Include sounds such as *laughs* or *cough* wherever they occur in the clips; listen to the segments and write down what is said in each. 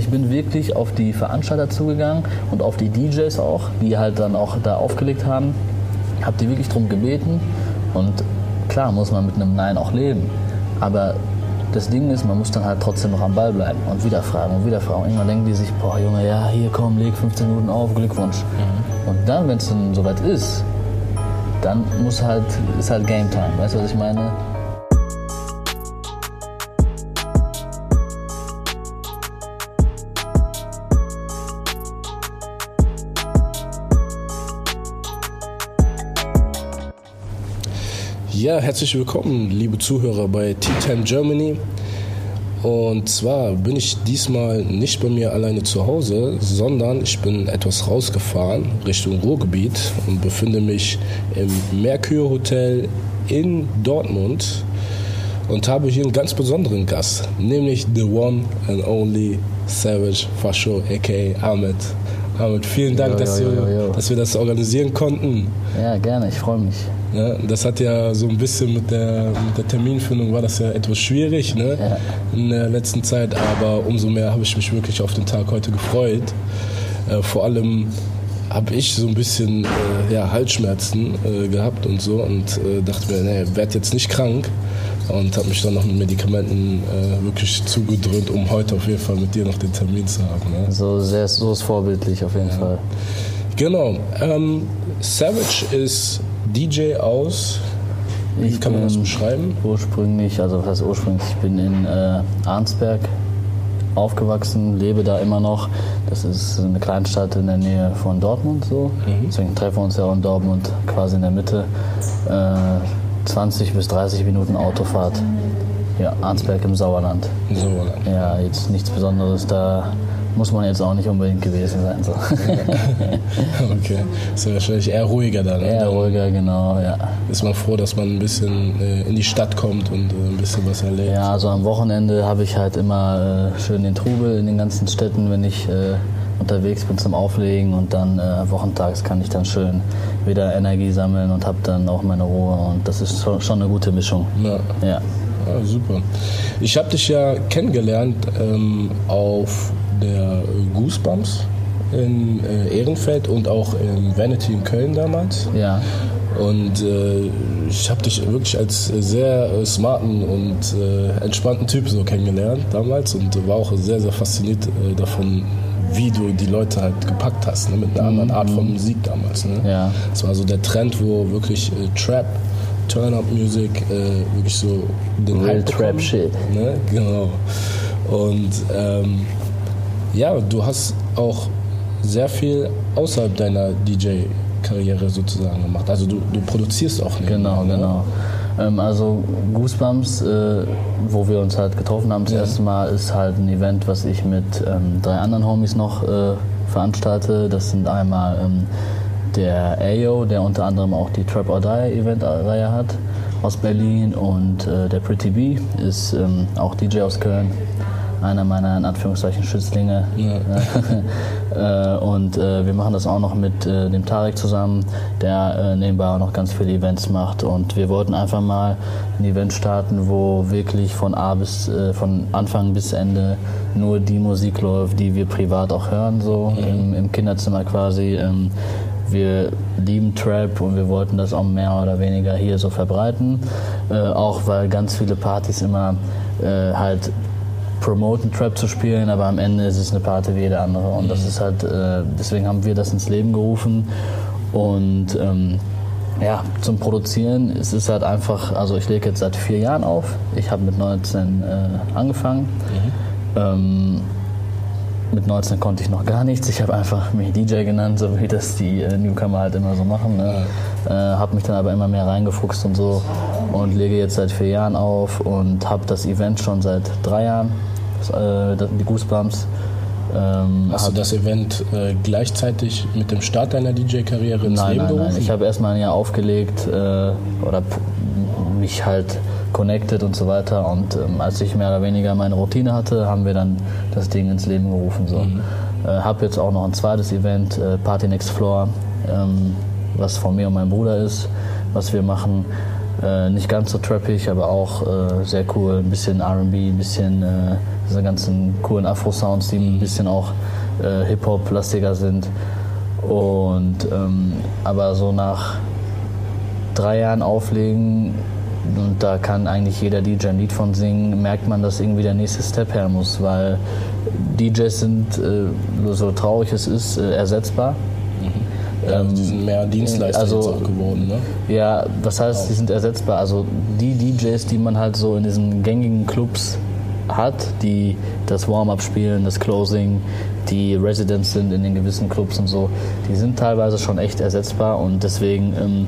ich bin wirklich auf die Veranstalter zugegangen und auf die DJs auch, die halt dann auch da aufgelegt haben. Hab die wirklich drum gebeten und klar muss man mit einem Nein auch leben. Aber das Ding ist, man muss dann halt trotzdem noch am Ball bleiben und wieder fragen und wieder fragen. Und irgendwann denken die sich, boah Junge, ja, hier komm, leg 15 Minuten auf, Glückwunsch. Mhm. Und dann, wenn es dann soweit ist, dann muss halt, ist halt Game Time. Weißt du, was ich meine? Ja, herzlich willkommen, liebe Zuhörer bei T10 Germany. Und zwar bin ich diesmal nicht bei mir alleine zu Hause, sondern ich bin etwas rausgefahren Richtung Ruhrgebiet und befinde mich im Mercure Hotel in Dortmund und habe hier einen ganz besonderen Gast, nämlich the one and only Savage Fascho, aka Ahmed. Ahmed, vielen Dank, Jo, jo, dass, jo, jo. dass wir das organisieren konnten. Ja, gerne, ich freue mich. Ja, das hat ja so ein bisschen mit der, mit der Terminfindung war das ja etwas schwierig ne? Ja. in der letzten Zeit, aber umso mehr habe ich mich wirklich auf den Tag heute gefreut. Äh, vor allem habe ich so ein bisschen äh, ja, Halsschmerzen äh, gehabt und so und äh, dachte mir, nee, werd jetzt nicht krank und habe mich dann noch mit Medikamenten äh, wirklich zugedröhnt, um heute auf jeden Fall mit dir noch den Termin zu haben. Ne? So, sehr, so ist vorbildlich auf jeden Fall. Genau. Ähm, Savage ist DJ aus. Wie Ich kann man das beschreiben? Ursprünglich, also was heißt ursprünglich, ich bin in äh, Arnsberg aufgewachsen, lebe da immer noch. Das ist eine Kleinstadt in der Nähe von Dortmund so. Deswegen treffen wir uns ja auch in Dortmund quasi in der Mitte. Äh, 20 bis 30 Minuten Autofahrt. Ja, Arnsberg im Sauerland. So, Ja, jetzt nichts Besonderes, da muss man jetzt auch nicht unbedingt gewesen sein. So. *laughs* okay. Ist ja wahrscheinlich eher ruhiger dann. ne? Eher Dann ruhiger, genau, ja. Ist man froh, dass man ein bisschen äh, in die Stadt kommt und äh, ein bisschen was erlebt. Ja, also am Wochenende habe ich halt immer äh, schön den Trubel in den ganzen Städten, wenn ich äh, unterwegs bin zum Auflegen und dann äh, wochentags kann ich dann schön wieder Energie sammeln und habe dann auch meine Ruhe und das ist schon, schon eine gute Mischung. Ja. Ja. Ah, super. Ich habe dich ja kennengelernt ähm, auf der Goosebumps in äh, Ehrenfeld und auch in Vanity in Köln damals. Ja. Und äh, ich habe dich wirklich als sehr äh, smarten und äh, entspannten Typ so kennengelernt damals und war auch sehr, sehr fasziniert äh, davon, wie du die Leute halt gepackt hast, ne, mit einer anderen Art von Musik damals. Ne? Ja. Es war so der Trend, wo wirklich äh, Trap, Turn-Up-Music äh, wirklich so den Real Hype Trap bekommen. Shit. Ne? Genau. Und ähm, ja, du hast auch sehr viel außerhalb deiner DJ-Karriere sozusagen gemacht. Also du, du produzierst auch nicht. Genau, ne? genau. Ähm, also Goosebumps, äh, wo wir uns halt getroffen haben das Ja. erste Mal, ist halt ein Event, was ich mit ähm, drei anderen Homies noch äh, veranstalte. Das sind einmal ähm, der Ayo, der unter anderem auch die Trap or Die Event-Reihe hat aus Berlin und äh, der Pretty B ist ähm, auch DJ aus Köln. Einer meiner in Anführungszeichen Schützlinge. *laughs* äh, und äh, wir machen das auch noch mit äh, dem Tarek zusammen, der äh, nebenbei auch noch ganz viele Events macht. Und wir wollten einfach mal ein Event starten, wo wirklich von A bis äh, von Anfang bis Ende nur die Musik läuft, die wir privat auch hören, so im, im Kinderzimmer quasi. Ähm, wir lieben Trap und wir wollten das auch mehr oder weniger hier so verbreiten. Äh, auch weil ganz viele Partys immer äh, halt promoten, Trap zu spielen, aber am Ende ist es eine Party wie jede andere. Und das ist halt, äh, deswegen haben wir das ins Leben gerufen. Und ähm, ja, zum Produzieren es ist halt einfach, also ich lege jetzt seit vier Jahren auf. Ich habe mit 19 äh, angefangen. Ähm, mit 19 konnte ich noch gar nichts. Ich habe einfach mich DJ genannt, so wie das die äh, Newcomer halt immer so machen. Ne? Äh, habe mich dann aber immer mehr reingefuchst und so und lege jetzt seit vier Jahren auf und habe das Event schon seit drei Jahren, die Goosebumps. Ähm, Hast du das Event äh, gleichzeitig mit dem Start deiner DJ-Karriere ins Nein, Leben nein, nein. gerufen? Ich habe erstmal ein Jahr aufgelegt äh, oder mich halt connected und so weiter. Und ähm, als ich mehr oder weniger meine Routine hatte, haben wir dann das Ding ins Leben gerufen. So. Äh, habe jetzt auch noch ein zweites Event, äh, Party Next Floor, ähm, was von mir und meinem Bruder ist, was wir machen. Äh, nicht ganz so trappig, aber auch äh, sehr cool. Ein bisschen RB, ein bisschen äh, diese ganzen coolen Afro-Sounds, die ein bisschen auch äh, Hip-Hop-lastiger sind. Und ähm, aber so nach drei Jahren Auflegen und da kann eigentlich jeder DJ ein Lied von singen, merkt man, dass irgendwie der nächste Step her muss, weil DJs sind, äh, so traurig es ist, äh, ersetzbar. Ja, die sind mehr Dienstleister also- jetzt auch geworden, ne? Ja, was heißt, die sind ersetzbar? Also die DJs, die man halt so in diesen gängigen Clubs hat, die das Warm-up spielen, das Closing, die Residents sind in den gewissen Clubs und so, die sind teilweise schon echt ersetzbar und deswegen ähm,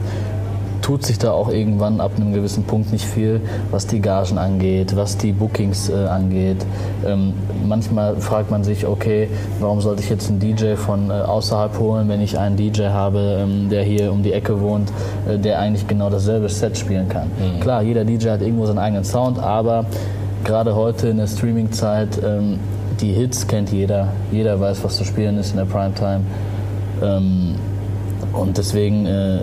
tut sich da auch irgendwann ab einem gewissen Punkt nicht viel, was die Gagen angeht, was die Bookings äh, angeht. Ähm, manchmal fragt man sich, okay, warum sollte ich jetzt einen DJ von äh, außerhalb holen, wenn ich einen DJ habe, ähm, der hier um die Ecke wohnt, äh, der eigentlich genau dasselbe Set spielen kann. Klar, jeder DJ hat irgendwo seinen eigenen Sound, aber gerade heute in der Streaming-Zeit, ähm, die Hits kennt jeder. Jeder weiß, was zu spielen ist in der Primetime. Ähm, und deswegen äh,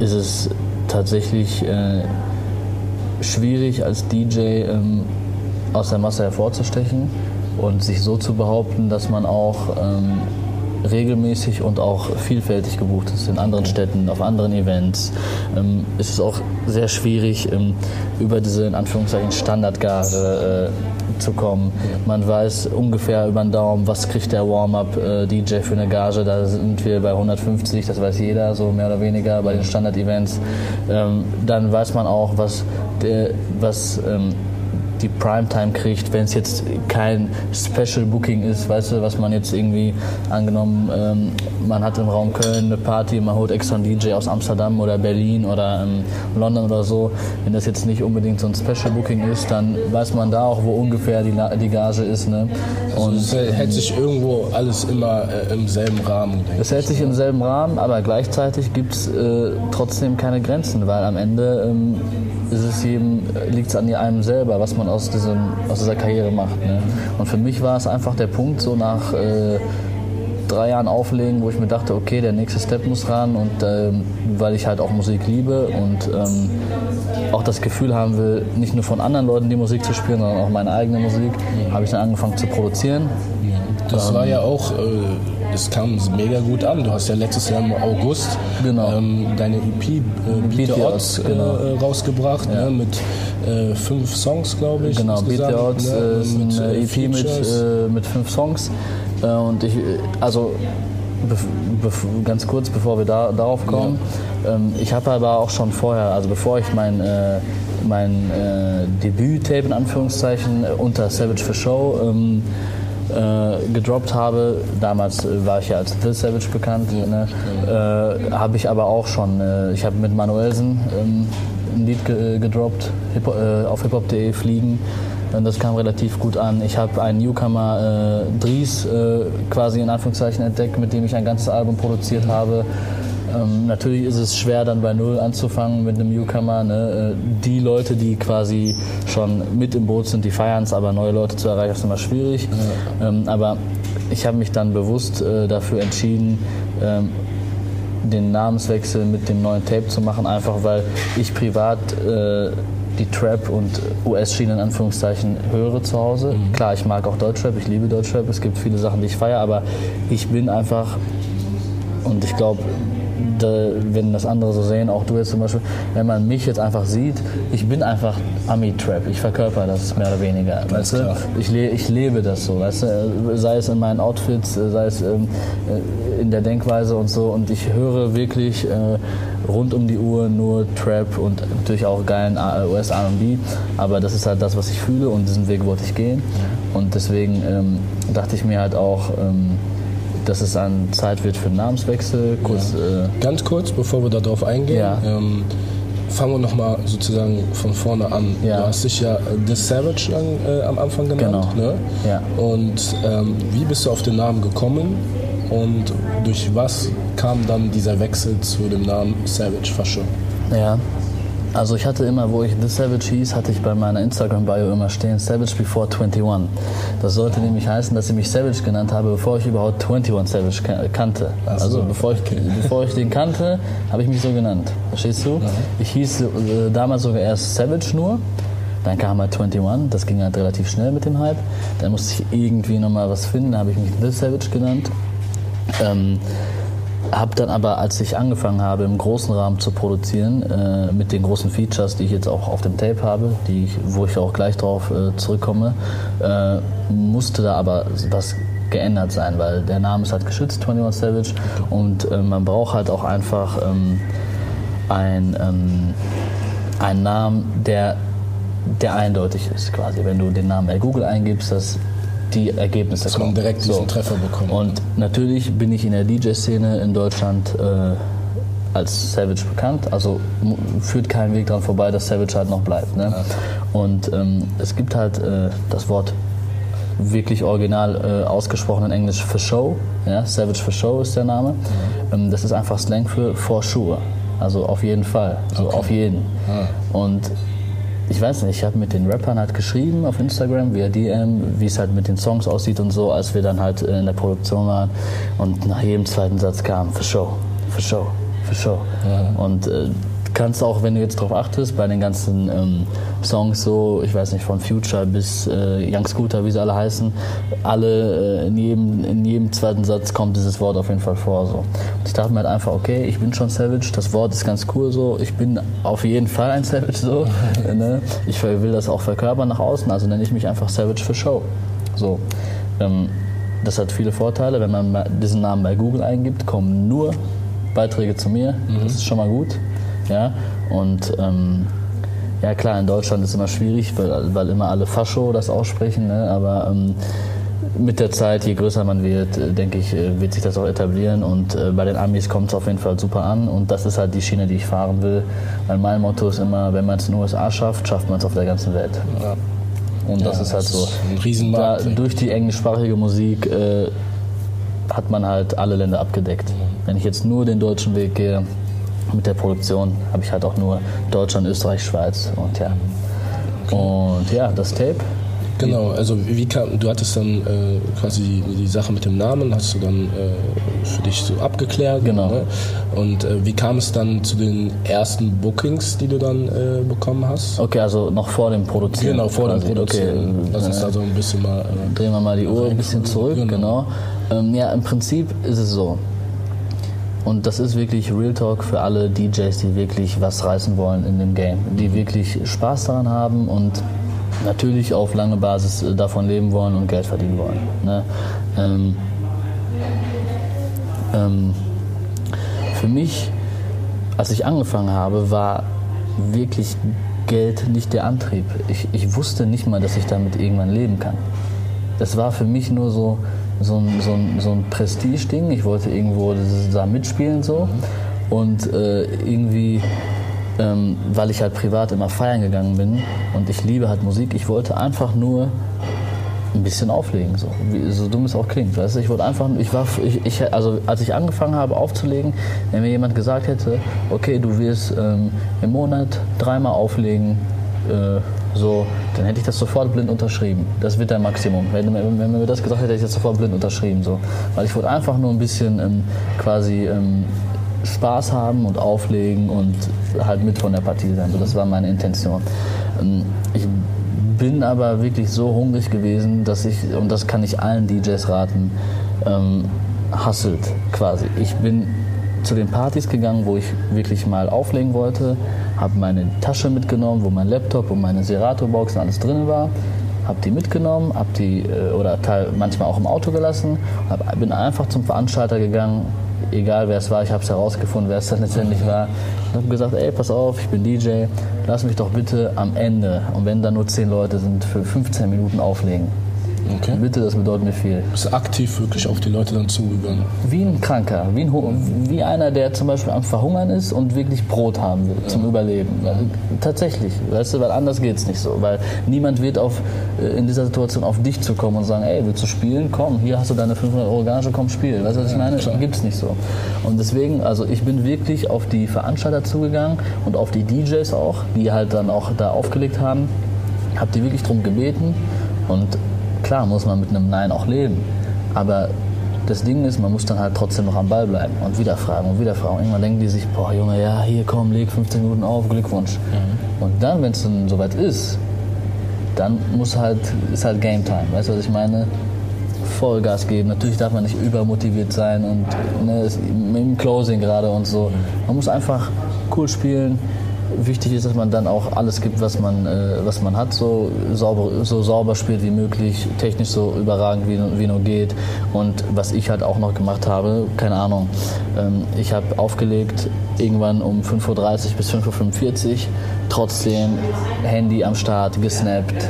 ist es tatsächlich äh, schwierig als DJ ähm, aus der Masse hervorzustechen und sich so zu behaupten, dass man auch ähm, regelmäßig und auch vielfältig gebucht ist in anderen Städten, auf anderen Events. Ähm, ist es auch sehr schwierig, ähm, über diese in Anführungszeichen Standardgage äh, zu kommen. Man weiß ungefähr über den Daumen, was kriegt der Warm-up-DJ für eine Gage. Da sind wir bei 150, das weiß jeder, so mehr oder weniger bei den Standard-Events. Ähm, dann weiß man auch, was, der, was ähm, die Primetime kriegt, wenn es jetzt kein Special Booking ist, weißt du, was man jetzt irgendwie angenommen, ähm, man hat im Raum Köln eine Party, man holt extra einen DJ aus Amsterdam oder Berlin oder ähm, London oder so. Wenn das jetzt nicht unbedingt so ein Special Booking ist, dann weiß man da auch, wo ungefähr die, die Gage ist. Ne? Und Und es hält sich irgendwo alles immer äh, im selben Rahmen, es hält sich im selben Rahmen, aber gleichzeitig gibt es äh, trotzdem keine Grenzen, weil am Ende ähm, ist es jedem, liegt es an einem selber, was man aus, diesem, aus dieser Karriere macht. Ne? Und für mich war es einfach der Punkt, so nach äh, drei Jahren Auflegen, wo ich mir dachte, okay, der nächste Step muss ran und ähm, weil ich halt auch Musik liebe und ähm, auch das Gefühl haben will, nicht nur von anderen Leuten die Musik zu spielen, sondern auch meine eigene Musik, habe ich dann angefangen zu produzieren. Das war ja auch, äh, das kam mega gut an. Du hast ja letztes Jahr im August Genau. ähm, deine EP äh, Beat the Odds Odds, genau. äh, rausgebracht, ne, mit äh, fünf Songs, glaube ich. Genau, Beat the Odds ne, äh, ist mit, eine äh, EP mit, Features. äh, mit fünf Songs. Äh, und ich, äh, also bef bef ganz kurz, bevor wir da, darauf kommen, ähm, ich habe aber auch schon vorher, also bevor ich mein, äh, mein äh, Debüt-Tape in Anführungszeichen äh, unter Savage for Show ähm, äh, gedroppt habe, damals äh, war ich ja als The Savage bekannt, ne? äh, habe ich aber auch schon, äh, ich habe mit Manuelsen ähm, ein Lied ge äh, gedroppt, Hip äh, auf hiphop.de fliegen. Das kam relativ gut an. Ich habe einen Newcomer Dries quasi in Anführungszeichen entdeckt, mit dem ich ein ganzes Album produziert habe. Ähm, natürlich ist es schwer, dann bei Null anzufangen mit einem Newcomer. Ne? Äh, Die Leute, die quasi schon mit im Boot sind, die feiern es, aber neue Leute zu erreichen, ist immer schwierig. Ähm, aber ich habe mich dann bewusst äh, dafür entschieden, ähm, den Namenswechsel mit dem neuen Tape zu machen, einfach weil ich privat äh, die Trap und US-Schiene in Anführungszeichen höre zu Hause. Klar, ich mag auch Deutschrap, ich liebe Deutschrap, es gibt viele Sachen, die ich feiere, aber ich bin einfach und ich glaube, da, wenn das andere so sehen, auch du jetzt zum Beispiel, wenn man mich jetzt einfach sieht, ich bin einfach Ami-Trap, ich verkörper das mehr oder weniger. Weißt du? ich, le ich lebe das so, weißt du? sei es in meinen Outfits, äh, sei es ähm, äh, in der Denkweise und so. Und ich höre wirklich äh, rund um die Uhr nur Trap und natürlich auch geilen äh, US-R&B. Aber das ist halt das, was ich fühle und diesen Weg wollte ich gehen. Und deswegen ähm, dachte ich mir halt auch, ähm, dass es an Zeit wird für einen Namenswechsel. Kurz, äh, Ganz kurz, bevor wir darauf eingehen, Ja. ähm, fangen wir nochmal sozusagen von vorne an. Ja. Du hast dich ja äh, The Savage lang, äh, am Anfang genannt. Genau. Ne? Ja. Und ähm, wie bist du auf den Namen gekommen und durch was kam dann dieser Wechsel zu dem Namen Savage Fasche? Ja. Also ich hatte immer, wo ich The Savage hieß, hatte ich bei meiner Instagram-Bio immer stehen, Savage Before 21. Das sollte nämlich heißen, dass ich mich Savage genannt habe, bevor ich überhaupt 21 Savage ka- kannte. So, also bevor ich, bevor ich den kannte, habe ich mich so genannt. Verstehst du? Ich hieß äh, damals sogar erst Savage nur. Dann kam halt 21, das ging halt relativ schnell mit dem Hype. Dann musste ich irgendwie nochmal was finden, da habe ich mich The Savage genannt. Ähm, habe dann aber, als ich angefangen habe, im großen Rahmen zu produzieren, äh, mit den großen Features, die ich jetzt auch auf dem Tape habe, die ich, wo ich auch gleich drauf äh, zurückkomme, äh, musste da aber was geändert sein, weil der Name ist halt geschützt, 21 Savage, und äh, man braucht halt auch einfach ähm, ein, ähm, einen Namen, der, der eindeutig ist, quasi. Wenn du den Namen bei Google eingibst, dass die Ergebnisse Dass man kommen. direkt diesen So. Treffer bekommt. Und natürlich bin ich in der DJ-Szene in Deutschland äh, als Savage bekannt. Also führt kein Weg dran vorbei, dass Savage halt noch bleibt. Ne? Und ähm, es gibt halt äh, das Wort wirklich original äh, ausgesprochen in Englisch for show. Ja? Savage for show ist der Name. Ähm, das ist einfach Slang für for sure. Also auf jeden Fall. So auf jeden. Und ich weiß nicht, ich habe mit den Rappern halt geschrieben auf Instagram via DM, wie es halt mit den Songs aussieht und so, als wir dann halt äh, in der Produktion waren. Und nach jedem zweiten Satz kam für Show, für Show, für Show. Und äh, kannst auch, wenn du jetzt drauf achtest, bei den ganzen ähm, Songs so, ich weiß nicht, von Future bis äh, Young Scooter, wie sie alle heißen, alle äh, in, jedem, in jedem zweiten Satz kommt dieses Wort auf jeden Fall vor. So. Und ich dachte mir halt einfach, okay, ich bin schon Savage, das Wort ist ganz cool so, ich bin auf jeden Fall ein Savage so. *laughs* ne? Ich will das auch verkörpern nach außen, also nenne ich mich einfach Savage für Show. So. Ähm, das hat viele Vorteile. Wenn man diesen Namen bei Google eingibt, kommen nur Beiträge zu mir. Das ist schon mal gut. Ja? Und ähm, ja klar, in Deutschland ist es immer schwierig, weil, weil immer alle Fascho das aussprechen. Ne? Aber ähm, mit der Zeit, je größer man wird, äh, denke ich, äh, wird sich das auch etablieren. Und äh, bei den Amis kommt es auf jeden Fall super an. Und das ist halt die Schiene, die ich fahren will. Weil mein Motto ist immer, wenn man es in den USA schafft, schafft man es auf der ganzen Welt. Und das Ja, ist halt das so. ist ein Riesenmarkt, Da, durch die englischsprachige Musik äh, hat man halt alle Länder abgedeckt. Wenn ich jetzt nur den deutschen Weg gehe mit der Produktion, habe ich halt auch nur Deutschland, Österreich, Schweiz und ja. Und ja, das Tape. Genau, also wie kam, du hattest dann äh, quasi die, die Sache mit dem Namen, hast du dann äh, für dich so abgeklärt. Genau. Ne? Und äh, wie kam es dann zu den ersten Bookings, die du dann äh, bekommen hast? Okay, also noch vor dem Produzieren. Genau, vor dem quasi. Produzieren. Okay, Lass uns äh, da so ein bisschen mal. Äh, drehen wir mal die Uhr ein bisschen zurück, genau. Ähm, ja, im Prinzip ist es so. Und das ist wirklich Real Talk für alle DJs, die wirklich was reißen wollen in dem Game, die wirklich Spaß daran haben und natürlich auf lange Basis äh, davon leben wollen und Geld verdienen wollen. Ne? Ähm, ähm, für mich, als ich angefangen habe, war wirklich Geld nicht der Antrieb. Ich, ich wusste nicht mal, dass ich damit irgendwann leben kann. Das war für mich nur so, so ein, so ein, so ein Prestige-Ding. Ich wollte irgendwo da mitspielen so. Und äh, irgendwie, ähm, weil ich halt privat immer feiern gegangen bin und ich liebe halt Musik, ich wollte einfach nur ein bisschen auflegen, so, wie, so dumm es auch klingt. Weißt du? Ich wollte einfach, ich war, ich, ich, also als ich angefangen habe aufzulegen, wenn mir jemand gesagt hätte, okay, du wirst ähm, im Monat dreimal auflegen, äh, so, dann hätte ich das sofort blind unterschrieben. Das wird der Maximum. Wenn, wenn, wenn mir das gesagt hätte, hätte ich das sofort blind unterschrieben, so, weil ich wollte einfach nur ein bisschen ähm, quasi ähm, Spaß haben und auflegen und halt mit von der Partie sein. So, das war meine Intention. Ähm, Ich bin aber wirklich so hungrig gewesen, dass ich, und das kann ich allen DJs raten, ähm, hustelt quasi. Ich bin zu den Partys gegangen, wo ich wirklich mal auflegen wollte, habe meine Tasche mitgenommen, wo mein Laptop und meine Serato-Box und alles drin war, habe die mitgenommen, habe die äh, oder manchmal auch im Auto gelassen, hab, bin einfach zum Veranstalter gegangen, egal wer es war, ich habe es herausgefunden, wer es dann letztendlich war, und habe gesagt, ey, pass auf, ich bin DJ, lass mich doch bitte am Ende, und wenn da nur 10 Leute sind, für 15 Minuten auflegen. Okay. Bitte, das bedeutet mir viel. Bist du aktiv wirklich auf die Leute dann zugegangen? Wie ein Kranker, wie, ein, wie einer, der zum Beispiel am Verhungern ist und wirklich Brot haben will zum Überleben. Also, tatsächlich, weißt du, weil anders geht es nicht so. Weil niemand wird auf, äh, in dieser Situation auf dich zu kommen und sagen, ey, willst du spielen? Komm, hier hast du deine 500 Euro Gage, komm, spiel. Weißt du, was ich meine? klar. Gibt's nicht so. Und deswegen, also ich bin wirklich auf die Veranstalter zugegangen und auf die DJs auch, die halt dann auch da aufgelegt haben, hab die wirklich drum gebeten und klar muss man mit einem Nein auch leben, aber das Ding ist, man muss dann halt trotzdem noch am Ball bleiben und wieder fragen und wieder fragen. Irgendwann denken die sich, boah Junge, ja, hier komm, leg 15 Minuten auf, Glückwunsch. Und dann, wenn es dann soweit ist, dann muss halt, ist halt Game Time. Weißt du, was ich meine? Vollgas geben. Natürlich darf man nicht übermotiviert sein und ne, dem Closing gerade und so. Man muss einfach cool spielen, wichtig ist, dass man dann auch alles gibt, was man, äh, was man hat, so sauber, so sauber spielt wie möglich, technisch so überragend wie, wie nur geht. Und was ich halt auch noch gemacht habe, keine Ahnung, ähm, ich habe aufgelegt irgendwann um 5.30 Uhr bis 5.45 Uhr, trotzdem Handy am Start, gesnappt,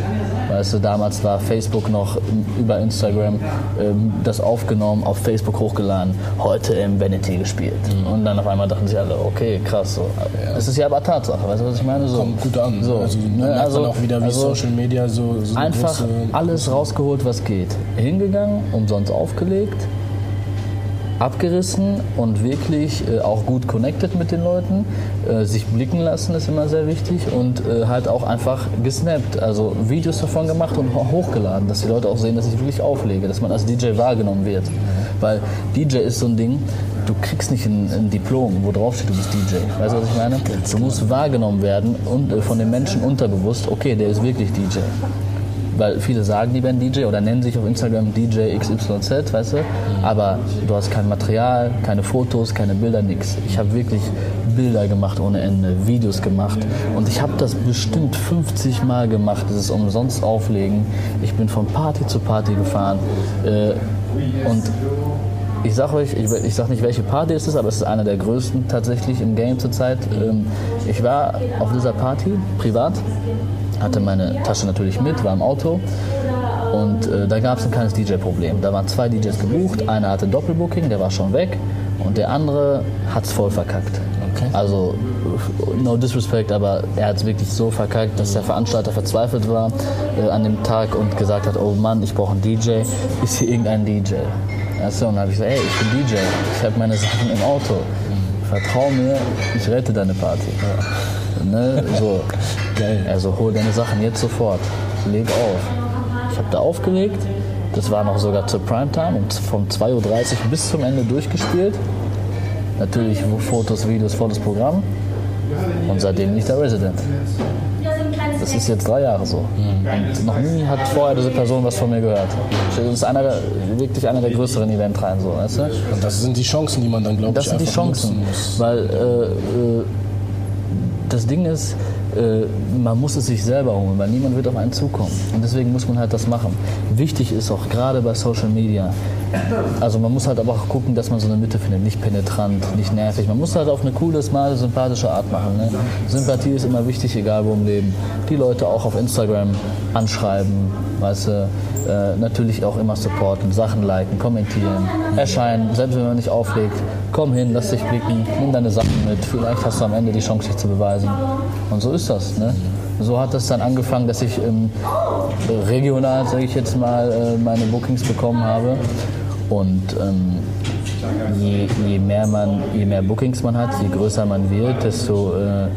Weißt du, damals war Facebook noch über Instagram ähm, das aufgenommen, auf Facebook hochgeladen, heute im Vanity gespielt. Mhm. Und dann auf einmal dachten sich alle, okay, krass. So. Ja. Das ist ja aber Tatsache, weißt du, was ich meine? So, Kommt gut an. So, also, ne, also auch wieder wie also Social Media so, so Einfach alles rausgeholt, was geht. Hingegangen, umsonst aufgelegt abgerissen und wirklich äh, auch gut connected mit den Leuten. Äh, sich blicken lassen ist immer sehr wichtig und äh, halt auch einfach gesnappt, also Videos davon gemacht und hochgeladen, dass die Leute auch sehen, dass ich wirklich auflege, dass man als DJ wahrgenommen wird. Weil DJ ist so ein Ding, du kriegst nicht ein, ein Diplom, wo drauf steht, du bist DJ. Weißt du, was ich meine? Du musst wahrgenommen werden und äh, von den Menschen unterbewusst, okay, der ist wirklich DJ weil viele sagen, die werden DJ oder nennen sich auf Instagram DJ XYZ, weißt du, aber du hast kein Material, keine Fotos, keine Bilder, nichts. Ich habe wirklich Bilder gemacht ohne Ende, Videos gemacht und ich habe das bestimmt 50 Mal gemacht, dieses umsonst auflegen. Ich bin von Party zu Party gefahren äh, und ich sag euch, ich, ich sag nicht, welche Party es ist, aber es ist einer der größten tatsächlich im Game zurzeit. Ähm, ich war auf dieser Party privat hatte meine Tasche natürlich mit, war im Auto und äh, da gab es ein kleines DJ-Problem. Da waren zwei DJs gebucht, einer hatte Doppelbooking, der war schon weg und der andere hat es voll verkackt. Okay. Also no disrespect, aber er hat es wirklich so verkackt, dass der Veranstalter verzweifelt war äh, an dem Tag und gesagt hat, oh Mann, ich brauche einen DJ, ist hier irgendein DJ? Achso, und dann habe ich gesagt, hey, ich bin DJ, ich habe meine Sachen im Auto. Vertrau mir, ich rette deine Party. Ja. Ne? So. Geil. Also hol deine Sachen jetzt sofort. Leg auf. Ich habe da aufgelegt. Das war noch sogar zur Primetime und vom 2.30 Uhr bis zum Ende durchgespielt. Natürlich Fotos, Videos, volles Programm. Und seitdem bin ich der Resident. Das ist jetzt drei Jahre so. Und noch nie hat vorher diese Person was von mir gehört. Das ist einer der, wirklich einer der größeren Eventreihen, so, weißt du? Und das sind die Chancen, die man dann, glaube ich, Das sind die Chancen, weil äh, äh, das Ding ist, äh, man muss es sich selber holen, weil niemand wird auf einen zukommen. Und deswegen muss man halt das machen. Wichtig ist auch gerade bei Social Media, also man muss halt aber auch gucken, dass man so eine Mitte findet, nicht penetrant, nicht nervig. Man muss halt auf eine coole, smarte, sympathische Art machen. Ne? Sympathie ist immer wichtig, egal wo im Leben. Die Leute auch auf Instagram anschreiben, weißt du, äh, natürlich auch immer supporten, Sachen liken, kommentieren, erscheinen, selbst wenn man nicht auflegt. Komm hin, lass dich blicken, nimm deine Sachen mit. Vielleicht hast du am Ende die Chance, dich zu beweisen. Und so ist das. Ne? So hat es dann angefangen, dass ich ähm, regional, sage ich jetzt mal, äh, meine Bookings bekommen habe. Und ähm, je, je, mehr man, je mehr Bookings man hat, je größer man wird, desto, äh,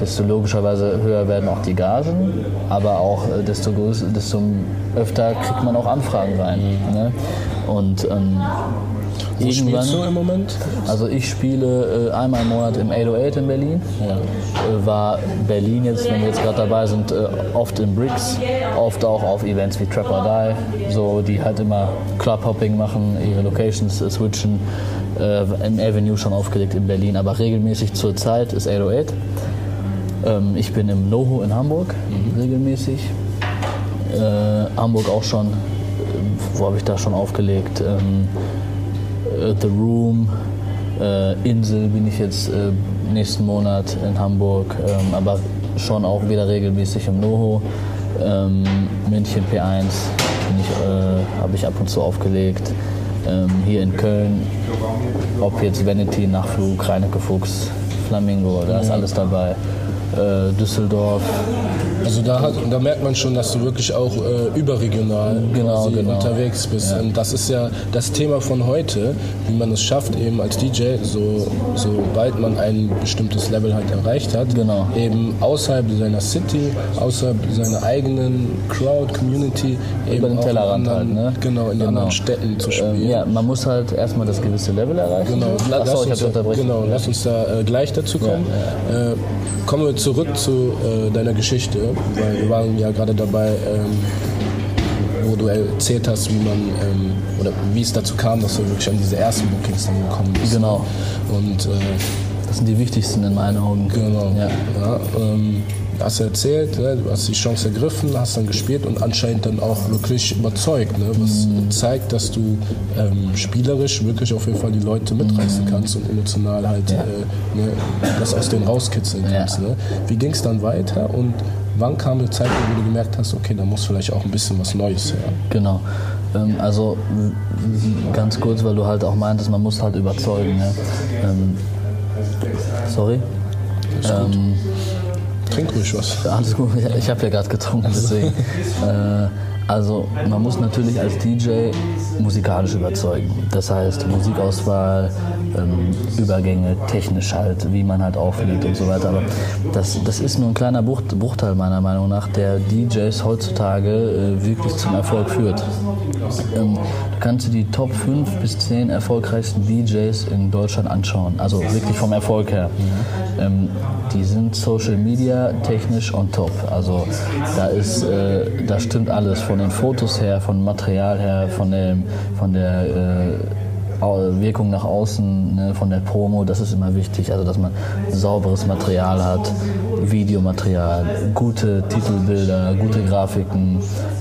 desto logischerweise höher werden auch die Gagen, aber auch äh, desto, größer, desto öfter kriegt man auch Anfragen rein. Ne? Und ähm, wo irgendwann, spielst du im Moment? Also ich spiele äh, einmal im Monat im 808 in Berlin. Ja. Äh, war Berlin jetzt, wenn wir jetzt gerade dabei sind, äh, oft in Bricks, oft auch auf Events wie Trap or Die, so die halt immer Clubhopping machen, ihre Locations äh, switchen. Äh, Im Avenue schon aufgelegt in Berlin, aber regelmäßig zur Zeit ist 808. Ähm, ich bin im NoHo in Hamburg mhm. regelmäßig. Äh, Hamburg auch schon. Wo habe ich da schon aufgelegt? Ähm, äh, The Room, äh, Insel bin ich jetzt äh, nächsten Monat in Hamburg, ähm, aber schon auch wieder regelmäßig im NoHo. Ähm, München P1 äh, habe ich ab und zu aufgelegt. Ähm, hier in Köln, ob jetzt Vanity, Nachflug, Reinecke Fuchs, Flamingo, da ist alles dabei. Äh, Düsseldorf. Also da, hat, da, merkt man schon, dass du wirklich auch äh, überregional genau, genau. unterwegs bist. Ja. Und das ist ja das Thema von heute, wie man es schafft, eben als DJ, so, sobald man ein bestimmtes Level halt erreicht hat, genau. eben außerhalb seiner City, außerhalb seiner eigenen Crowd, Community, eben über den Tellerrand anderen, halt, ne? genau, in genau. anderen Städten zu ähm, spielen. Ähm, ja, man muss halt erstmal das gewisse Level erreichen. Genau, Achso, lass, uns, genau, lass uns da äh, gleich dazu kommen. Ja, ja. Äh, kommen wir zu zurück zu äh, deiner Geschichte, weil wir waren ja gerade dabei, ähm, wo du erzählt hast, wie man ähm, oder wie es dazu kam, dass du wirklich an diese ersten Bookings dann gekommen bist. Genau. Und äh, das sind die wichtigsten in meinen Augen. Genau. Ja. ja ähm, hast du erzählt, ne? du hast die Chance ergriffen, hast dann gespielt und anscheinend dann auch wirklich überzeugt, ne? was zeigt, dass du ähm, spielerisch wirklich auf jeden Fall die Leute mitreißen kannst und emotional halt ja. äh, ne? das aus denen rauskitzeln kannst. Ja. Ne? Wie ging es dann weiter und wann kam die Zeit, wo du gemerkt hast, okay, da muss vielleicht auch ein bisschen was Neues her? Genau. Ähm, also ganz kurz, weil du halt auch meintest, man muss halt überzeugen. Ne? Ähm, sorry. Ähm, Trink ruhig was. Alles gut, ich habe ja gerade getrunken, deswegen. *laughs* äh, also man muss natürlich als DJ musikalisch überzeugen. Das heißt Musikauswahl, ähm, Übergänge, technisch halt, wie man halt auflegt und so weiter. Aber das, das ist nur ein kleiner Bruchteil meiner Meinung nach, der DJs heutzutage äh, wirklich zum Erfolg führt. Ähm, du kannst dir die Top 5 bis 10 erfolgreichsten DJs in Deutschland anschauen. Also wirklich vom Erfolg her. Ähm, die sind Social Media technisch on top. Also da ist, äh, da stimmt alles von den Fotos her, von Material her, von, dem, von der äh, Wirkung nach außen, ne, von der Promo, das ist immer wichtig. Also dass man sauberes Material hat, Videomaterial, gute Titelbilder, gute Grafiken,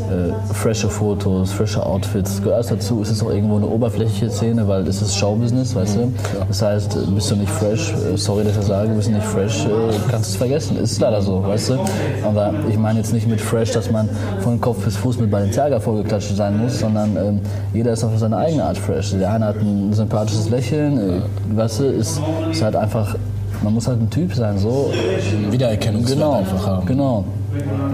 äh, frische Fotos, frische Outfits. Gehört dazu ist es auch irgendwo eine oberflächliche Szene, weil es ist Showbusiness, weißt du? Das heißt, bist du nicht fresh, äh, sorry, dass ich das sage, bist du nicht fresh, äh, kannst du es vergessen. Ist leider so, weißt du? Aber ich meine jetzt nicht mit fresh, dass man von Kopf bis Fuß mit Balenciaga vorgeklatscht sein muss, sondern ähm, jeder ist auf seine eigene Art fresh. Der eine hat ein sympathisches Lächeln, äh, weißt du, ist, ist halt einfach man muss halt ein Typ sein, so. Wiedererkennungswert genau, einfach haben. Genau.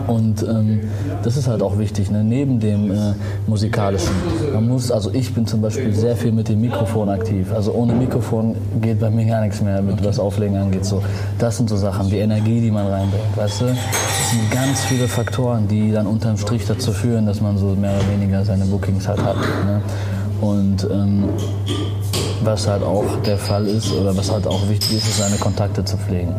Und ähm, das ist halt auch wichtig, ne? neben dem äh, musikalischen. Man muss, also ich bin zum Beispiel sehr viel mit dem Mikrofon aktiv. Also ohne Mikrofon geht bei mir gar nichts mehr, mit was Auflegen angeht. So, das sind so Sachen, die Energie, die man reinbringt, weißt du? Das sind ganz viele Faktoren, die dann unterm Strich dazu führen, dass man so mehr oder weniger seine Bookings halt hat. Ne? Und ähm, was halt auch der Fall ist oder was halt auch wichtig ist, ist seine Kontakte zu pflegen.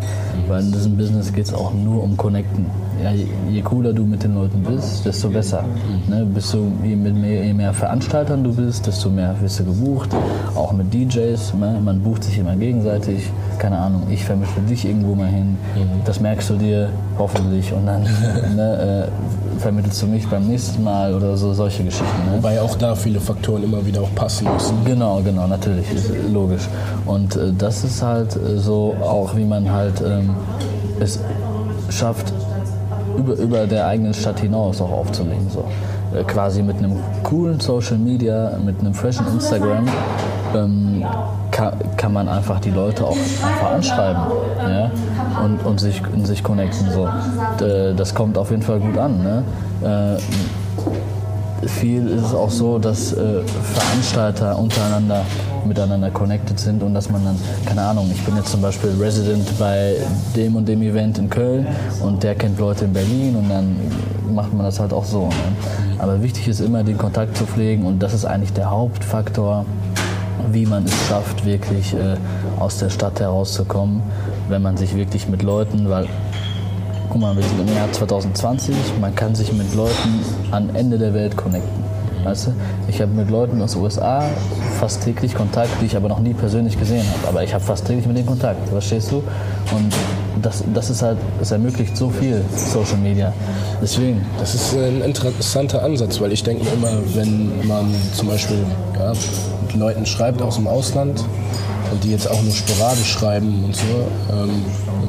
Weil in diesem Business geht es auch nur um Connecten. Ja, je, je, cooler du mit den Leuten bist, desto besser. Ne? Bist du, je, mit mehr, je mehr Veranstaltern du bist, desto mehr wirst du gebucht. Auch mit DJs, ne? man bucht sich immer gegenseitig. Keine Ahnung, ich vermittle dich irgendwo mal hin. Das merkst du dir hoffentlich und dann *laughs* ne, äh, vermittelst du mich beim nächsten Mal oder so solche Geschichten. Ne? Wobei auch da viele Faktoren immer wieder auch passen müssen. Genau, genau, natürlich, logisch. Und äh, das ist halt äh, so auch, wie man halt ähm, es schafft, über, über der eigenen Stadt hinaus auch aufzulegen. So. Äh, quasi mit einem coolen Social Media, mit einem freshen Instagram ähm, kann, kann, man einfach die Leute auch einfach anschreiben ja? und, und, sich, und sich connecten. So. Das kommt auf jeden Fall gut an. Ne? Äh, viel ist es auch so, dass äh, Veranstalter untereinander miteinander connected sind und dass man dann, keine Ahnung, ich bin jetzt zum Beispiel Resident bei dem und dem Event in Köln und der kennt Leute in Berlin und dann macht man das halt auch so. Ne? Aber wichtig ist immer, den Kontakt zu pflegen und das ist eigentlich der Hauptfaktor, wie man es schafft, wirklich äh, aus der Stadt herauszukommen, wenn man sich wirklich mit Leuten, weil guck mal, wir sind im Jahr 2020, man kann sich mit Leuten am Ende der Welt connecten. Weißt du? Ich habe mit Leuten aus den USA fast täglich Kontakt, die ich aber noch nie persönlich gesehen habe. Aber ich habe fast täglich mit denen Kontakt, verstehst du? Und das, das ist halt, es ermöglicht so viel Social Media. Deswegen. Das ist ein interessanter Ansatz, weil ich denke immer, wenn man zum Beispiel ja, mit Leuten schreibt aus dem Ausland und die jetzt auch nur sporadisch schreiben und so, ähm,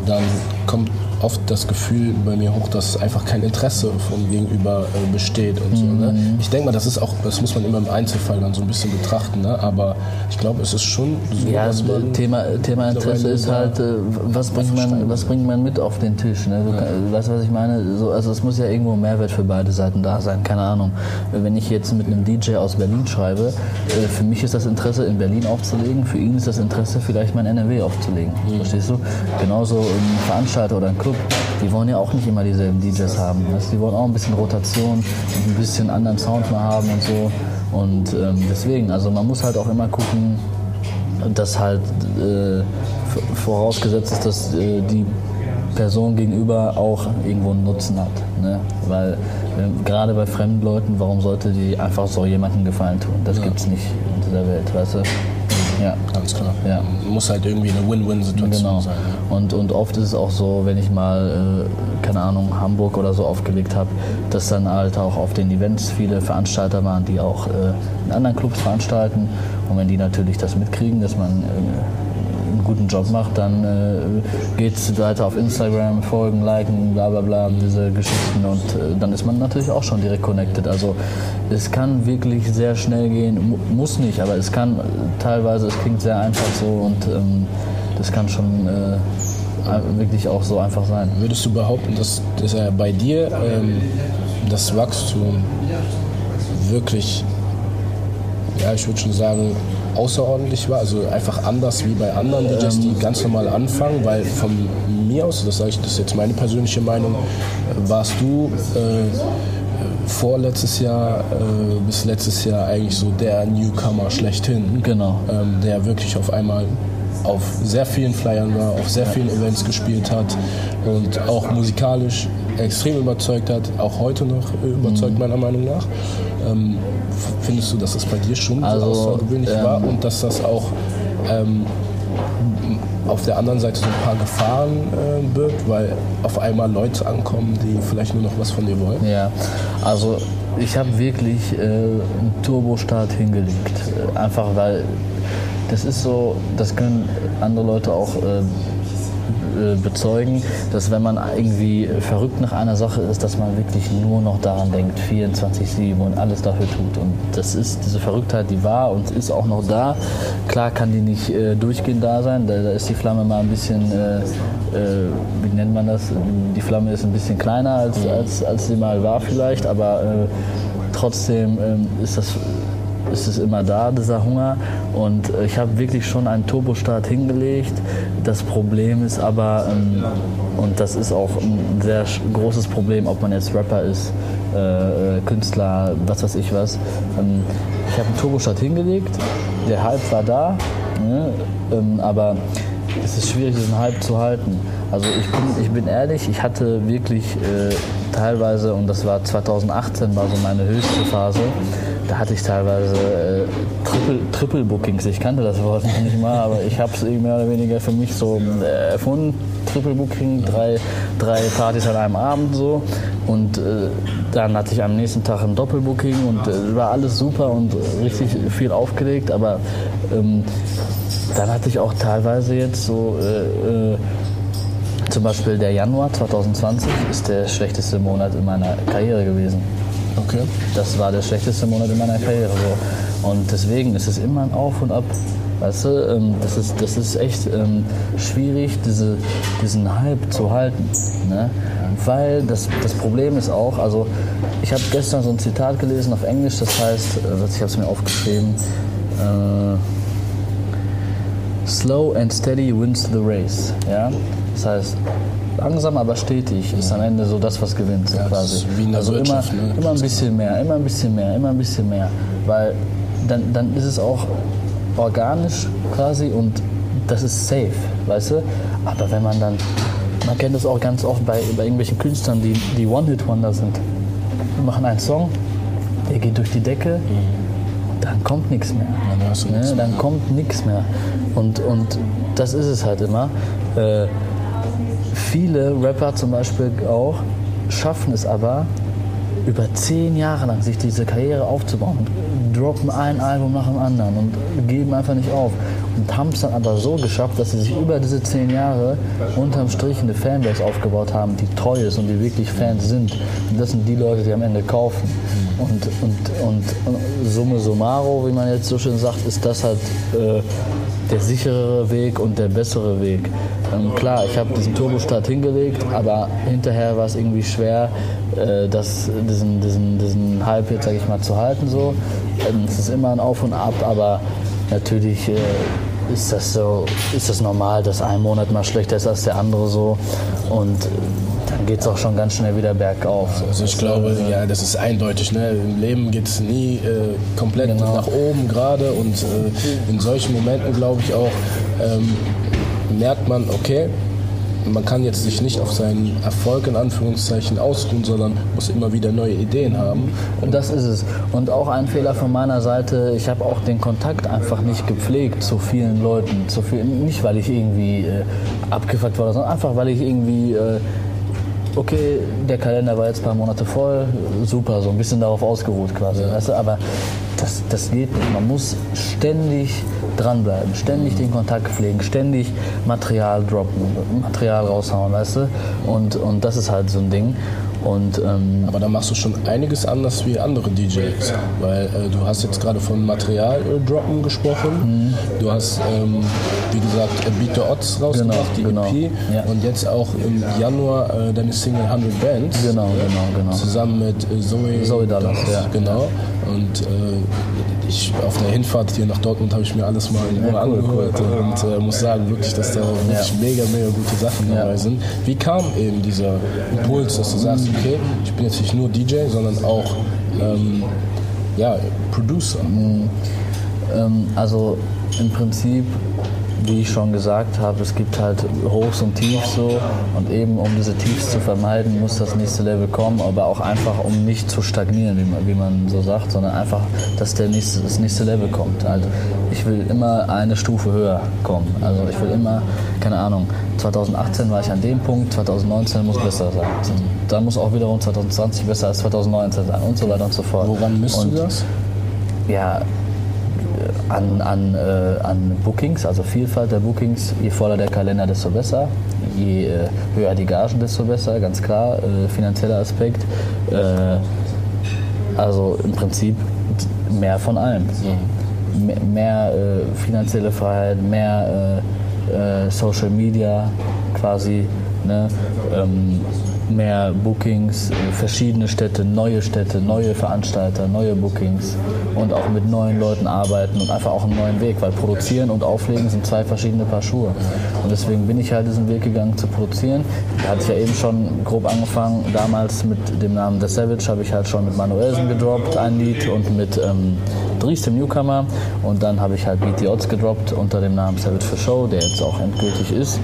dann kommt oft das Gefühl bei mir hoch, dass einfach kein Interesse vom Gegenüber äh, besteht und so. Ne? Mhm. Ich denke mal, das ist auch, das muss man immer im Einzelfall dann so ein bisschen betrachten, ne? aber ich glaube, es ist schon so, ja, dass man Thema, Thema Interesse ist halt, äh, was bringt man, was bringt man mit auf den Tisch? Ne? Du, ja. Weißt du, was ich meine? So, also es muss ja irgendwo Mehrwert für beide Seiten da sein, keine Ahnung. Wenn ich jetzt mit einem DJ aus Berlin schreibe, äh, für mich ist das Interesse in Berlin aufzulegen, für ihn ist das Interesse vielleicht mein NRW aufzulegen. Mhm. Verstehst du? Genauso ein Veranstalter oder ein Club die wollen ja auch nicht immer dieselben DJs haben. Also die wollen auch ein bisschen Rotation und ein bisschen anderen Sound mal haben und so. Und ähm, deswegen, also man muss halt auch immer gucken, dass halt äh, vorausgesetzt ist, dass äh, die Person gegenüber auch irgendwo einen Nutzen hat. Ne? Weil äh, gerade bei fremden Leuten, warum sollte die einfach so jemandem Gefallen tun? Das ja. gibt es nicht in dieser Welt, weißt du? Ja. Ganz klar. Ja. Muss halt irgendwie eine Win-Win-Situation genau. sein. Ja. Und, und oft ist es auch so, wenn ich mal, äh, keine Ahnung, Hamburg oder so aufgelegt habe, dass dann halt auch auf den Events viele Veranstalter waren, die auch äh, in anderen Clubs veranstalten. Und wenn die natürlich das mitkriegen, dass man äh, guten Job macht, dann äh, geht es weiter auf Instagram, folgen, liken, bla bla bla, diese Geschichten und äh, dann ist man natürlich auch schon direkt connected. Also es kann wirklich sehr schnell gehen, muss nicht, aber es kann teilweise, es klingt sehr einfach so und ähm, das kann schon äh, wirklich auch so einfach sein. Würdest du behaupten, dass, dass er bei dir ähm, das Wachstum wirklich, ja, ich würde schon sagen, außerordentlich war, also einfach anders wie bei anderen DJs, die ganz normal anfangen, weil von mir aus, das sage ich, das ist jetzt meine persönliche Meinung, warst du äh, vorletztes Jahr äh, bis letztes Jahr eigentlich so der Newcomer schlechthin, genau. ähm, der wirklich auf einmal auf sehr vielen Flyern war, auf sehr vielen Events gespielt hat und auch musikalisch extrem überzeugt hat, auch heute noch überzeugt mhm. meiner Meinung nach. Ähm, findest du, dass das bei dir schon also, so außergewöhnlich ähm, war und dass das auch ähm, auf der anderen Seite so ein paar Gefahren äh, birgt, weil auf einmal Leute ankommen, die vielleicht nur noch was von dir wollen? Ja, also ich habe wirklich äh, einen Turbostart hingelegt. Äh, einfach weil das ist so, das können andere Leute auch äh, äh, bezeugen, dass wenn man irgendwie verrückt nach einer Sache ist, dass man wirklich nur noch daran denkt, 24-7 und alles dafür tut. Und das ist diese Verrücktheit, die war und ist auch noch da. Klar kann die nicht äh, durchgehend da sein, da, da, ist die Flamme mal ein bisschen, äh, äh, wie nennt man das? Die Flamme ist ein bisschen kleiner, als, als, als sie mal war vielleicht, aber äh, trotzdem ähm, ist das ist es immer da, dieser Hunger. Und äh, ich habe wirklich schon einen Turbostart hingelegt. Das Problem ist aber, ähm, und das ist auch ein sehr großes Problem, ob man jetzt Rapper ist, äh, äh, Künstler, was weiß ich was. Ähm, ich habe einen Turbostart hingelegt, der Hype war da, ne? ähm, aber es ist schwierig, diesen Hype zu halten. Also ich bin, ich bin ehrlich, ich hatte wirklich äh, teilweise, und das war 2018, war so meine höchste Phase, da hatte ich teilweise äh, Triple, Triple Bookings. Ich kannte das Wort noch nicht mal, aber ich habe es mehr oder weniger für mich so äh, erfunden. Triple Booking, drei, drei Partys an einem Abend so. Und äh, dann hatte ich am nächsten Tag ein Doppelbooking und äh, war alles super und richtig viel aufgelegt. Aber ähm, dann hatte ich auch teilweise jetzt so äh, äh, zum Beispiel der Januar 2020 ist der schlechteste Monat in meiner Karriere gewesen. Okay. Das war der schlechteste Monat in meiner Karriere. So. Und deswegen ist es immer ein Auf und Ab. Weißt du, ähm, das, ist, das ist echt ähm, schwierig, diese, diesen Hype zu halten. Ne? Weil das, das Problem ist auch, also ich habe gestern so ein Zitat gelesen auf Englisch, das heißt, äh, ich habe es mir aufgeschrieben, äh, Slow and steady wins the race. Ja? Das heißt, langsam aber stetig ist am Ende so das, was gewinnt. Ja, quasi. also immer, ne? immer ein bisschen mehr, immer ein bisschen mehr, immer ein bisschen mehr. Weil dann, dann ist es auch organisch quasi und das ist safe, weißt du? Aber wenn man dann, man kennt das auch ganz oft bei, bei irgendwelchen Künstlern, die, die One-Hit-Wonder sind. Die machen einen Song, der geht durch die Decke, dann kommt nichts mehr. Dann, ne? dann kommt nichts mehr. Und, und das ist es halt immer. Äh, viele Rapper zum Beispiel auch schaffen es aber, über zehn Jahre lang sich diese Karriere aufzubauen, droppen ein Album nach dem anderen und geben einfach nicht auf. Und haben es dann aber so geschafft, dass sie sich über diese zehn Jahre unterm Strich eine Fanbase aufgebaut haben, die treu ist und die wirklich Fans sind. Und das sind die Leute, die am Ende kaufen. Und, und, und, und Summe Summaro, wie man jetzt so schön sagt, ist das halt äh, der sicherere Weg und der bessere Weg. Ähm, klar, ich habe diesen Turbostart hingelegt, aber hinterher war es irgendwie schwer, äh, das, diesen, diesen, diesen Hype jetzt, sage ich mal, zu halten. So. Ähm, es ist immer ein Auf und Ab, aber natürlich äh, ist das so, ist das normal, dass ein Monat mal schlechter ist als der andere so. Und dann geht es auch schon ganz schnell wieder bergauf. Also ich glaube, ja, das ist eindeutig. Ne? Im Leben geht es nie äh, komplett genau. nach oben gerade und äh, in solchen Momenten glaube ich auch, ähm, merkt man, okay, man kann jetzt sich nicht auf seinen Erfolg in Anführungszeichen ausruhen, sondern muss immer wieder neue Ideen haben. Und das ist es. Und auch ein Fehler von meiner Seite, ich habe auch den Kontakt einfach nicht gepflegt zu vielen Leuten. Zu viel, nicht, weil ich irgendwie äh, abgefuckt war, sondern einfach, weil ich irgendwie... Äh, okay, der Kalender war jetzt ein paar Monate voll, super, so ein bisschen darauf ausgeruht quasi. Ja. Weißt du? Aber das, das geht nicht. Man muss ständig dranbleiben, ständig den Kontakt pflegen, ständig Material droppen, Material raushauen, weißt du? Und, und das ist halt so ein Ding. Und, ähm Aber da machst du schon einiges anders wie andere DJs, weil äh, du hast jetzt gerade von Material äh, droppen gesprochen. Mhm. Du hast, ähm, wie gesagt, Beat the Odds rausgebracht, genau, die genau. EP. Ja. Und jetzt auch im Januar äh, deine Single 100 Bands. Genau, genau, genau. Zusammen mit äh, Zoe, Zoe Dallas. Ja. Genau. Und äh, ich, auf der Hinfahrt hier nach Dortmund habe ich mir alles mal in Ruhe angehört und äh, muss sagen wirklich, dass da wirklich mega, mega gute Sachen dabei sind. Wie kam eben dieser Impuls, dass du sagst, okay, ich bin jetzt nicht nur DJ, sondern auch ähm, ja, Producer? Mhm. Ähm, also im Prinzip wie ich schon gesagt habe, es gibt halt Hochs und Tiefs so und eben um diese Tiefs zu vermeiden, muss das nächste Level kommen, aber auch einfach um nicht zu stagnieren, wie man, wie man so sagt, sondern einfach, dass der nächste, das nächste Level kommt. Also ich will immer eine Stufe höher kommen. Also ich will immer, keine Ahnung, 2018 war ich an dem Punkt, 2019 muss besser sein. Und dann muss auch wiederum 2020 besser als 2019 sein und so weiter und so fort. Woran misst und, du das? Ja, an, an, äh, an Bookings, also Vielfalt der Bookings. Je voller der Kalender, desto besser. Je äh, höher die Gagen, desto besser, ganz klar. Äh, finanzieller Aspekt. Äh, also im Prinzip mehr von allem. Mhm. Mehr, mehr äh, finanzielle Freiheit, mehr äh, Social Media quasi. Ne? Ähm, mehr Bookings, verschiedene Städte, neue Städte, neue Veranstalter, neue Bookings und auch mit neuen Leuten arbeiten und einfach auch einen neuen Weg, weil produzieren und auflegen sind zwei verschiedene Paar Schuhe. Und deswegen bin ich halt diesen Weg gegangen zu produzieren. Da hatte ich ja eben schon grob angefangen. Damals mit dem Namen The Savage habe ich halt schon mit Manuelsen gedroppt, ein Lied und mit ähm, Dries, dem Newcomer. Und dann habe ich halt Beat the Odds gedroppt unter dem Namen Savage for Show, der jetzt auch endgültig ist.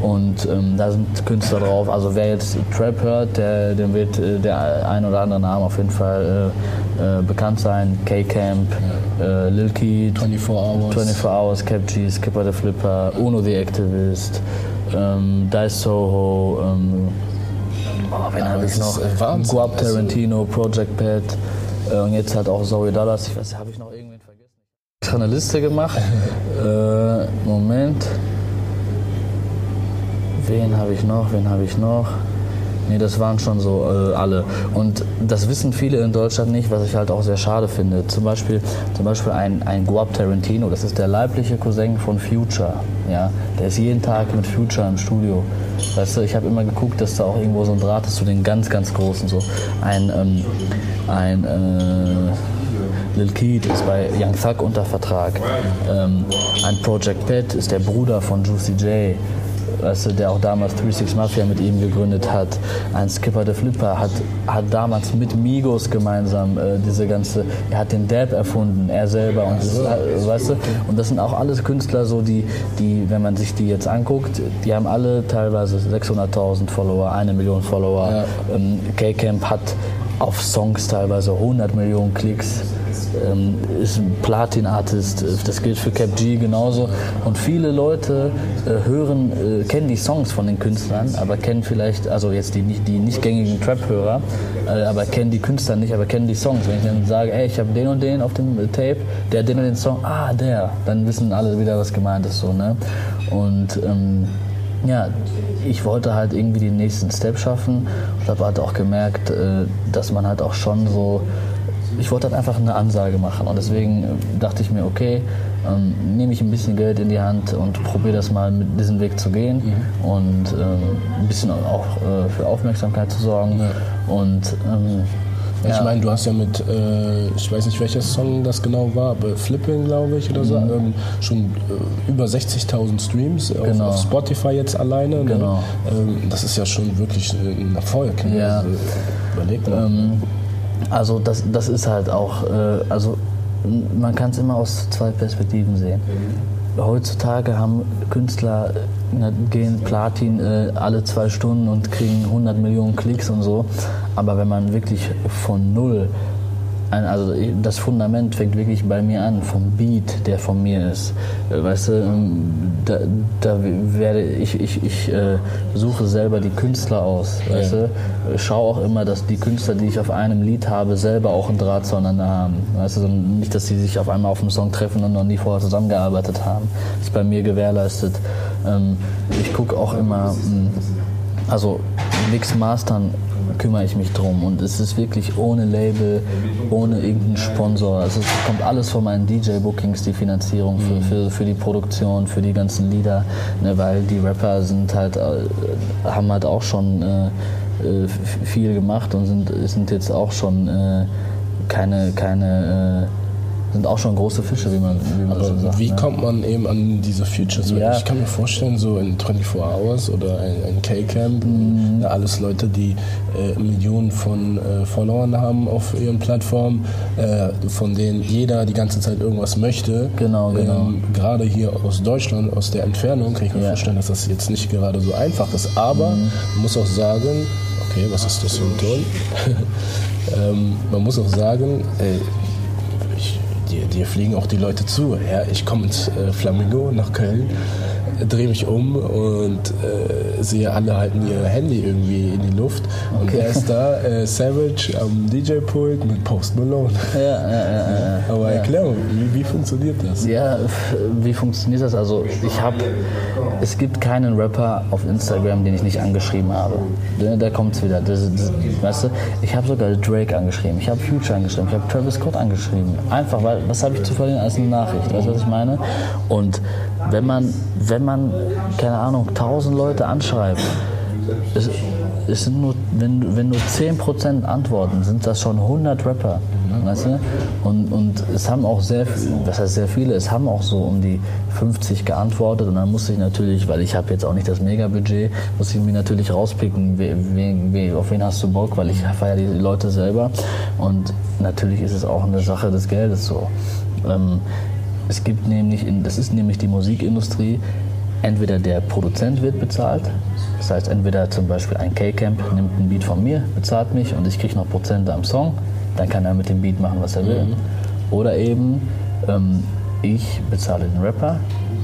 Und ähm, da sind Künstler drauf. Also wer jetzt Trap hört, der, dem wird äh, der ein oder andere Name auf jeden Fall äh, äh, bekannt sein. K-Camp, äh, Lil Key, 24 Hours, 24 Hours Cap G, Skipper the Flipper, Uno the Activist, ähm, Dice Soho, ähm, oh, wen habe ich noch? Guap Tarantino, Project Pet äh, und jetzt halt auch Zoe Dallas. Ich weiß, habe ich noch irgendwen vergessen? Ich habe eine Liste gemacht. *laughs* Äh, Moment. Wen habe ich noch? Wen habe ich noch? Nee, das waren schon so äh, alle. Und das wissen viele in Deutschland nicht, was ich halt auch sehr schade finde. Zum Beispiel, zum Beispiel ein, ein Guap Tarantino, das ist der leibliche Cousin von Future. Ja? Der ist jeden Tag mit Future im Studio. Weißt du, ich habe immer geguckt, dass da auch irgendwo so ein Draht ist zu den ganz, ganz Großen. So ein, ähm, ein äh, Lil Keat ist bei Young Thug unter Vertrag. Ähm, ein Project Pet ist der Bruder von Juicy J weißt du, der auch damals 36 Mafia mit ihm gegründet hat. Ein Skipper der Flipper hat, hat damals mit Migos gemeinsam äh, diese ganze, er hat den Dab erfunden, er selber und das, äh, weißt du, und das sind auch alles Künstler so, die, die, wenn man sich die jetzt anguckt, die haben alle teilweise 600.000 Follower, eine Million Follower. Ja. Ähm, K-Camp hat auf Songs teilweise 100 Millionen Klicks ähm, ist ein Platin-Artist, das gilt für Cap G genauso. Und viele Leute äh, hören, äh, kennen die Songs von den Künstlern, aber kennen vielleicht, also jetzt die die nicht gängigen Trap-Hörer, äh, aber kennen die Künstler nicht, aber kennen die Songs. Wenn ich dann sage, ey, ich habe den und den auf dem Tape, der hat den und den Song, ah, der, dann wissen alle wieder, was gemeint ist. So, ne? Und ähm, ja, ich wollte halt irgendwie den nächsten Step schaffen und habe halt auch gemerkt, äh, dass man halt auch schon so ich wollte halt einfach eine Ansage machen und deswegen äh, dachte ich mir, okay, ähm, nehme ich ein bisschen Geld in die Hand und probiere das mal mit diesem Weg zu gehen mhm. und ähm, ein bisschen auch äh, für Aufmerksamkeit zu sorgen ja. und ähm, ja. Ich meine, du hast ja mit, äh, ich weiß nicht welcher Song das genau war, aber Flipping, glaube ich, oder so, mhm. ähm, schon äh, über 60.000 Streams genau. auf, auf, Spotify jetzt alleine. Ne? Genau. Ähm, das ist ja schon wirklich ein Erfolg. Ne? Ja. Also, überleg mal. Ähm, also das, das ist halt auch, äh, also man kann es immer aus zwei Perspektiven sehen. heutzutage haben Künstler ne, gehen Platin äh, alle zwei Stunden und kriegen 100 Millionen Klicks und so. Aber wenn man wirklich von null also das Fundament fängt wirklich bei mir an, vom Beat, der von mir ist. Äh, weißt du, ähm, da, da werde ich, ich, ich äh, suche selber die Künstler aus. Weißt ja. du, schaue auch immer, dass die Künstler, die ich auf einem Lied habe, selber auch einen Draht zueinander haben. Weißt du, nicht, dass sie sich auf einmal auf einem Song treffen und noch nie vorher zusammengearbeitet haben. Das ist bei mir gewährleistet. Ähm, ich gucke auch immer, hm, also Mix Mastern kümmere ich mich drum. Und es ist wirklich ohne Label, ohne irgendeinen Sponsor. Also es kommt alles von meinen DJ-Bookings, die Finanzierung für, für, für die Produktion, für die ganzen Lieder. Ne, weil die Rapper sind halt, äh, haben halt auch schon äh, äh viel gemacht und sind, sind jetzt auch schon äh, keine, keine äh, sind auch schon große Fische, wie man, wie man Aber so sagt. Wie ne? kommt man eben an diese Features? Ja. Ich kann mir vorstellen, so in 24 Hours oder ein, ein K-Camp, mhm. ja, alles Leute, die äh, Millionen von äh, Followern haben auf ihren Plattformen, äh, von denen jeder die ganze Zeit irgendwas möchte. Genau, genau. Ähm, gerade hier aus Deutschland, aus der Entfernung, kann ich mir ja. vorstellen, dass das jetzt nicht gerade so einfach ist. Aber mhm. man muss auch sagen, okay, was ist das für ein Ton? *laughs* ähm, man muss auch sagen, ey, dir, dir fliegen auch die Leute zu. Ja, ich komme ins äh, Flamingo nach Köln, drehe mich um und äh, sehe alle halten ihr Handy irgendwie in die Luft. Okay. Und wer ist da? Äh, Savage am DJ-Pult mit Post Malone. Ja, ja, ja. ja Aber ja. erklär wie, wie, funktioniert das? Ja, wie funktioniert das? Also ich habe, es gibt keinen Rapper auf Instagram, den ich nicht angeschrieben habe. Da kommt es wieder. Das, das, weißt du, ich habe sogar Drake angeschrieben, ich habe Future angeschrieben, ich habe Travis Scott angeschrieben. Einfach, weil was habe ich zu verlieren als eine Nachricht? Weißt du, was ich meine? Und wenn man, wenn man, keine Ahnung, tausend Leute anschreibt, es, es sind nur, wenn, wenn nur 10% antworten, sind das schon 100 Rapper. Weißt du? und, und es haben auch sehr, was heißt sehr viele, es haben auch so um die 50 geantwortet und dann musste ich natürlich, weil ich habe jetzt auch nicht das Mega-Budget, muss ich mir natürlich rauspicken, we, we, auf wen hast du Bock, weil ich feiere die Leute selber und natürlich ist es auch eine Sache des Geldes so. Ähm, es gibt nämlich, in, das ist nämlich die Musikindustrie, entweder der Produzent wird bezahlt, das heißt entweder zum Beispiel ein K-Camp nimmt ein Beat von mir, bezahlt mich und ich kriege noch Prozente am Song, dann kann er mit dem Beat machen, was er will. Mhm. Oder eben ähm, ich bezahle den Rapper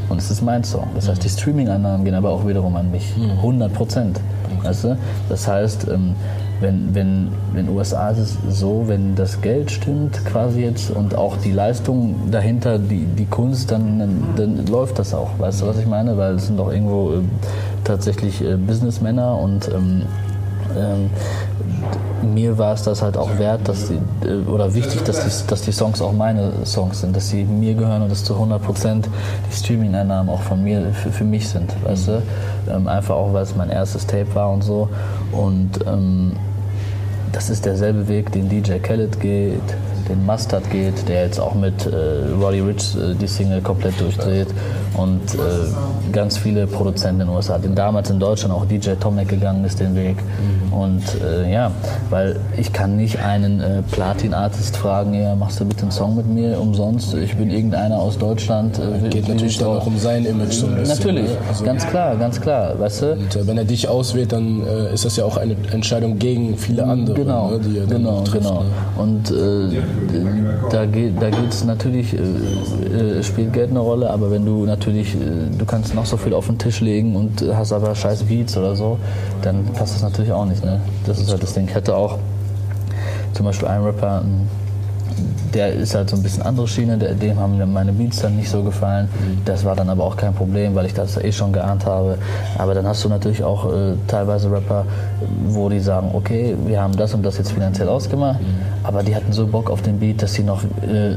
und es ist mein Song. Das heißt, die Streaming-Einnahmen gehen aber auch wiederum an mich. 100 mhm. Prozent. Weißt du? Das heißt, ähm, wenn, wenn, in den USA ist es so, wenn das Geld stimmt quasi jetzt und auch die Leistung dahinter, die, die Kunst, dann, dann, dann läuft das auch. Weißt du, was ich meine? Weil es sind doch irgendwo äh, tatsächlich äh, Businessmänner und ähm, ähm, mir war es das halt auch wert, dass die, äh, oder wichtig, dass die, dass die Songs auch meine Songs sind, dass sie mir gehören und dass zu 100 Prozent die Streaming-Einnahmen auch von mir, für, für mich sind, weißt du? Ähm, einfach auch, weil es mein erstes Tape war und so. Und ähm, das ist derselbe Weg, den DJ Khaled geht, den Mustard geht, der jetzt auch mit äh, Roddy Rich äh, die Single komplett durchdreht und äh, ganz viele Produzenten in den USA, den damals in Deutschland auch DJ Tomek gegangen ist den Weg mhm. und äh, ja, weil ich kann nicht einen äh, Platin-Artist fragen, ja, machst du bitte einen Song mit mir umsonst, ich bin irgendeiner aus Deutschland. Äh, geht natürlich dann auch um sein Image so ein bisschen. Natürlich, ne? also ganz klar, ganz klar, weißt du. Und wenn er dich auswählt, dann ist das ja auch eine Entscheidung gegen viele andere, genau, ne, die er genau, trifft. Genau. Ne? Und da geht es natürlich, äh, äh, spielt Geld eine Rolle, aber wenn du natürlich, äh, du kannst noch so viel auf den Tisch legen und hast aber scheiß Beats oder so, dann passt das natürlich auch nicht. Ne? Das ist halt das Ding. Ich hätte auch zum Beispiel einen Rapper, der ist halt so ein bisschen andere Schiene, dem haben meine Beats dann nicht so gefallen. Das war dann aber auch kein Problem, weil ich das eh schon geahnt habe. Aber dann hast du natürlich auch äh, teilweise Rapper, wo die sagen, okay, wir haben das und das jetzt finanziell ausgemacht, aber die hatten so Bock auf den Beat, dass sie noch äh,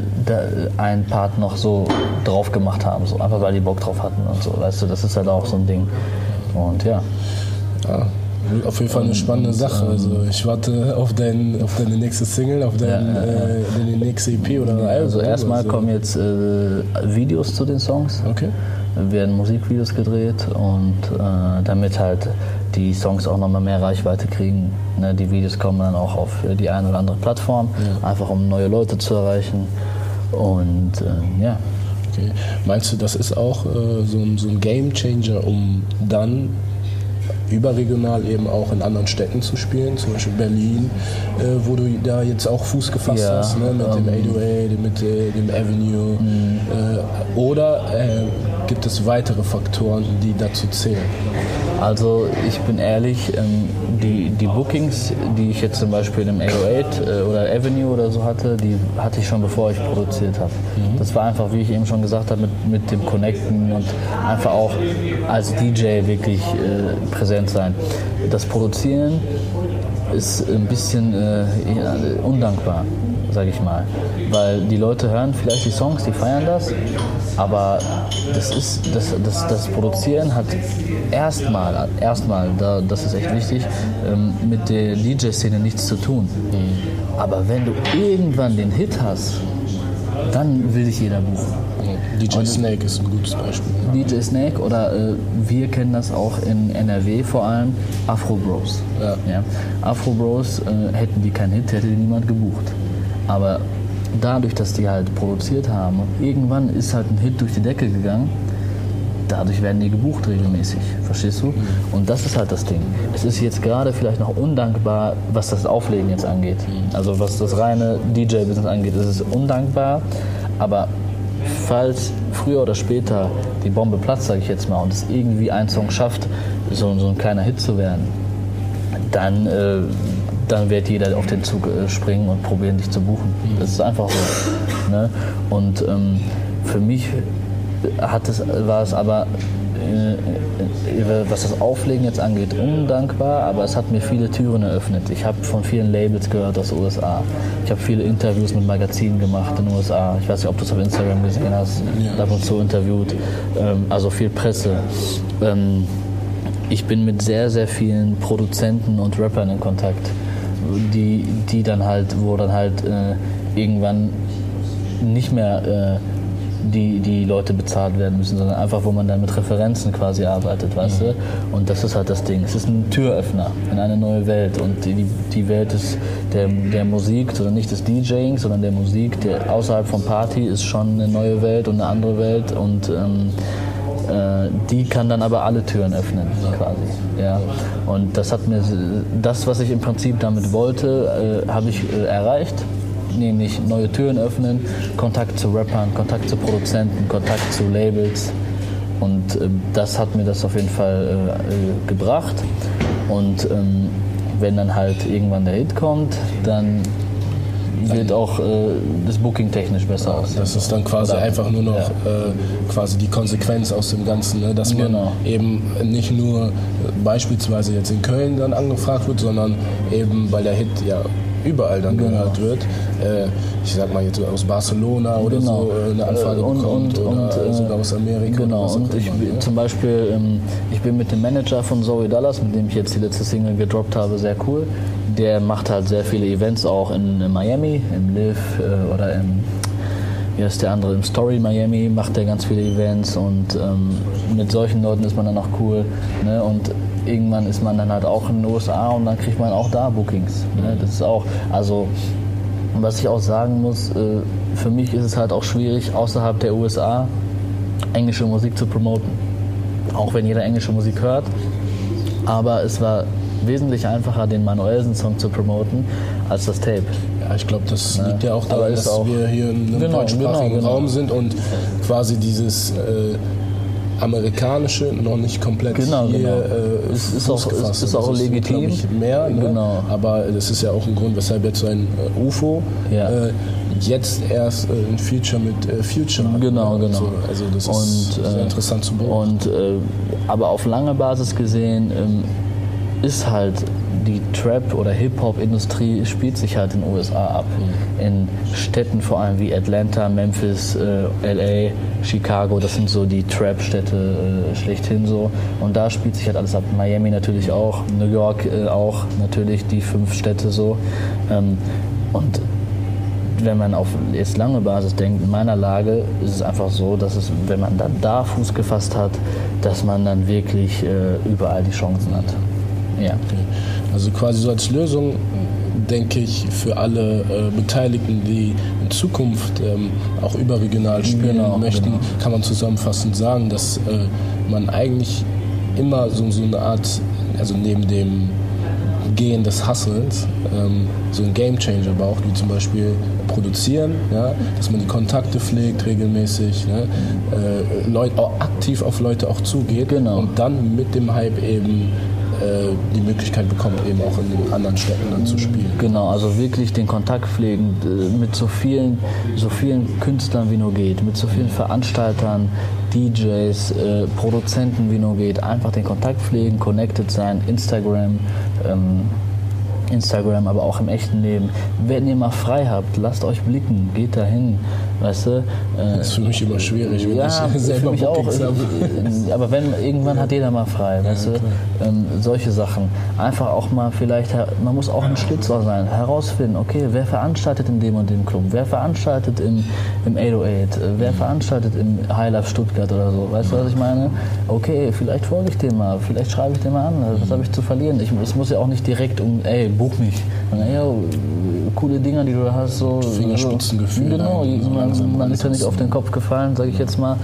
einen Part noch so drauf gemacht haben, so einfach weil die Bock drauf hatten und so. Weißt du, das ist halt auch so ein Ding. Und ja. ja. Auf jeden Fall eine spannende Sache. Also ich warte auf, dein, auf deine nächste Single, auf dein, ja, ja, ja. Äh, deine nächste EP oder ja, Also erstmal also. kommen jetzt äh, Videos zu den Songs. Okay. Werden Musikvideos gedreht und äh, damit halt die Songs auch nochmal mehr Reichweite kriegen. Ne, die Videos kommen dann auch auf die eine oder andere Plattform, einfach um neue Leute zu erreichen. Und äh, ja. Okay. Meinst du, das ist auch äh, so, ein, so ein Game Changer, um dann überregional eben auch in anderen Städten zu spielen, zum Beispiel Berlin, äh, wo du da jetzt auch Fuß gefasst ja, hast, ne, mit ähm, dem 808, mit äh, dem Avenue. Mhm. Äh, oder äh, gibt es weitere Faktoren, die dazu zählen? Also ich bin ehrlich, ähm, die, die Bookings, die ich jetzt zum Beispiel im 808 äh, oder Avenue oder so hatte, die hatte ich schon bevor ich produziert habe. Mhm. Das war einfach, wie ich eben schon gesagt habe, mit, mit dem Connecten und einfach auch als DJ wirklich äh, präsent sein. Das Produzieren ist ein bisschen äh, undankbar sage ich mal. Weil die Leute hören vielleicht die Songs, die feiern das, aber das ist das, das, das Produzieren hat erstmal, erstmal, da, das ist echt wichtig, ähm, mit der DJ-Szene nichts zu tun. Mhm. Aber wenn du irgendwann den Hit hast, dann will dich jeder buchen. DJ Und Snake ist ein gutes Beispiel. DJ Snake oder äh, wir kennen das auch in NRW vor allem, Afro Bros. Ja. Ja. Afro Bros, äh, hätten die keinen Hit, hätte die niemand gebucht. Aber dadurch, dass die halt produziert haben, irgendwann ist halt ein Hit durch die Decke gegangen, dadurch werden die gebucht regelmäßig. Verstehst du? Mhm. Und das ist halt das Ding. Es ist jetzt gerade vielleicht noch undankbar, was das Auflegen jetzt angeht. Mhm. Also was das reine DJ-Business angeht, ist es undankbar. Aber falls früher oder später die Bombe platzt, sage ich jetzt mal, und es irgendwie ein Song schafft, so, so ein kleiner Hit zu werden, dann äh, dann wird jeder auf den Zug äh, springen und probieren, dich zu buchen. Das ist einfach so. Ne? Und ähm, für mich hat es, war es aber, äh, äh, was das Auflegen jetzt angeht, undankbar, aber es hat mir viele Türen eröffnet. Ich habe von vielen Labels gehört aus den USA. Ich habe viele Interviews mit Magazinen gemacht in den USA. Ich weiß nicht, ob du es auf Instagram gesehen hast, ab und zu interviewt. Ähm, also viel Presse. Ähm, ich bin mit sehr, sehr vielen Produzenten und Rappern in Kontakt die, die dann halt, wo dann halt äh, irgendwann nicht mehr äh, die, die Leute bezahlt werden müssen, sondern einfach, wo man dann mit Referenzen quasi arbeitet, weißt mhm. du? Und das ist halt das Ding. Es ist ein Türöffner in eine neue Welt. Und die, die Welt ist der, der Musik, sondern nicht des DJing, sondern der Musik, der außerhalb von Party ist schon eine neue Welt und eine andere Welt. Und ähm, äh, die kann dann aber alle Türen öffnen, quasi. Ja. Und das hat mir, das, was ich im Prinzip damit wollte, äh, habe ich äh, erreicht. Nämlich neue Türen öffnen, Kontakt zu Rappern, Kontakt zu Produzenten, Kontakt zu Labels. Und äh, das hat mir das auf jeden Fall äh, äh, gebracht. Und ähm, wenn dann halt irgendwann der Hit kommt, dann wird auch äh, das Booking technisch besser aussehen. Das ist dann quasi Oder, einfach nur noch ja. äh, quasi die Konsequenz aus dem Ganzen, ne? dass man genau. eben nicht nur beispielsweise jetzt in Köln dann angefragt wird, sondern eben weil der Hit ja überall dann genau. gehört wird. Äh, ich sag mal jetzt aus Barcelona oder genau. so äh, eine Anfrage und, bekommt und, oder und, sogar aus Amerika. Genau, und ich immer, zum Beispiel, ähm, ich bin mit dem Manager von Zoe Dallas, mit dem ich jetzt die letzte Single gedroppt habe, sehr cool. Der macht halt sehr viele Events auch in, in Miami, im Live äh, oder im wie heißt der andere, im Story Miami macht er ganz viele Events und ähm, mit solchen Leuten ist man dann auch cool. Ne? Und irgendwann ist man dann halt auch in den USA und dann kriegt man auch da Bookings. Ne? Das ist auch, also was ich auch sagen muss, äh, für mich ist es halt auch schwierig, außerhalb der USA englische Musik zu promoten. Auch wenn jeder englische Musik hört. Aber es war wesentlich einfacher, den Manuelsen-Song zu promoten, als das Tape. Ja, ich glaube, das liegt ja auch daran, dass auch wir hier in einem genau, deutschsprachigen genau, genau. Raum sind und quasi dieses äh, amerikanische noch nicht komplett genau, hier genau. Äh, es ist auch, es ist auch legitim. Ist, mehr, ne? genau. aber das ist ja auch ein Grund, weshalb jetzt so ein äh, UFO ja. äh, jetzt erst äh, ein Feature mit äh, Future hat. Genau, genau. So, also das und, ist sehr äh, interessant zu beobachten. Und, aber auf lange Basis gesehen ähm, ist halt die Trap- oder Hip-Hop-Industrie spielt sich halt in den USA ab. Mhm. In Städten vor allem wie Atlanta, Memphis, äh, LA, Chicago, das sind so die Trap-Städte äh, schlechthin so. Und da spielt sich halt alles ab. Miami natürlich auch, New York äh, auch, natürlich die fünf Städte so. Ähm, und wenn man auf jetzt lange Basis denkt, in meiner Lage ist es einfach so, dass es, wenn man dann da Fuß gefasst hat, dass man dann wirklich äh, überall die Chancen hat. Ja. Also quasi so als Lösung denke ich, für alle äh, Beteiligten, die in Zukunft ähm, auch überregional spielen Genau, möchten, genau. kann man zusammenfassend sagen, dass äh, man eigentlich immer so, so eine Art, also neben dem Gehen des Hustles, ähm, so ein Game Changer braucht, wie zum Beispiel produzieren, ja, dass man die Kontakte pflegt regelmäßig, ne, äh, Leut, auch aktiv auf Leute auch zugeht Genau. und dann mit dem Hype eben die Möglichkeit bekommt, eben auch in den anderen Städten dann zu spielen. Genau, also wirklich den Kontakt pflegen äh, mit so vielen, so vielen Künstlern wie nur geht, mit so vielen Veranstaltern, DJs, äh, Produzenten wie nur geht. Einfach den Kontakt pflegen, connected sein, Instagram. Ähm, Instagram, aber auch im echten Leben. Wenn ihr mal frei habt, lasst euch blicken, geht dahin, weißt du. Äh, Das ist für mich immer schwierig, wenn ja, ich für selber mich auch. Habe. Aber wenn irgendwann hat jeder mal frei, weißt du? Ähm, solche Sachen. Einfach auch mal vielleicht, man muss auch ein Schlitzohr sein, herausfinden, okay, wer veranstaltet in dem und dem Club, wer veranstaltet im, im 808, äh, wer veranstaltet im High Life Stuttgart oder so, weißt du, was ich meine? Okay, vielleicht folge ich dem mal, vielleicht schreibe ich dem mal an, was habe ich zu verlieren? Ich, es muss ja auch nicht direkt um, ey, buch mich. Ey, yo, coole Dinger, die du hast, so. Fingerspitzengefühl Genau, so man, man ist ja nicht auf den Kopf gefallen, sage ich jetzt mal.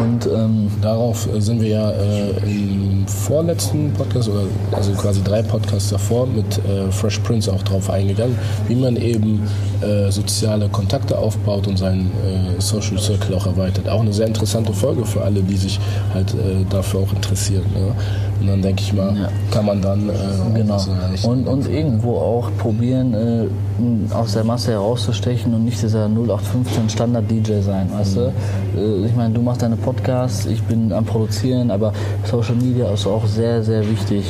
Und ähm, Darauf äh, sind wir ja äh, im vorletzten Podcast, oder also quasi drei Podcasts davor, mit äh, Fresh Prince auch drauf eingegangen, wie man eben äh, soziale Kontakte aufbaut und seinen äh, Social Circle auch erweitert. Auch eine sehr interessante Folge für alle, die sich halt äh, dafür auch interessieren. Ne? Und dann denke ich mal, Ja. kann man dann äh, Genau. Und, und irgendwo auch probieren, äh, aus der Masse herauszustechen und nicht dieser 0815 Standard-DJ sein, weißt du? Äh, ich meine, du machst deine Podcasts, ich bin am Produzieren, aber Social Media ist auch sehr, sehr wichtig.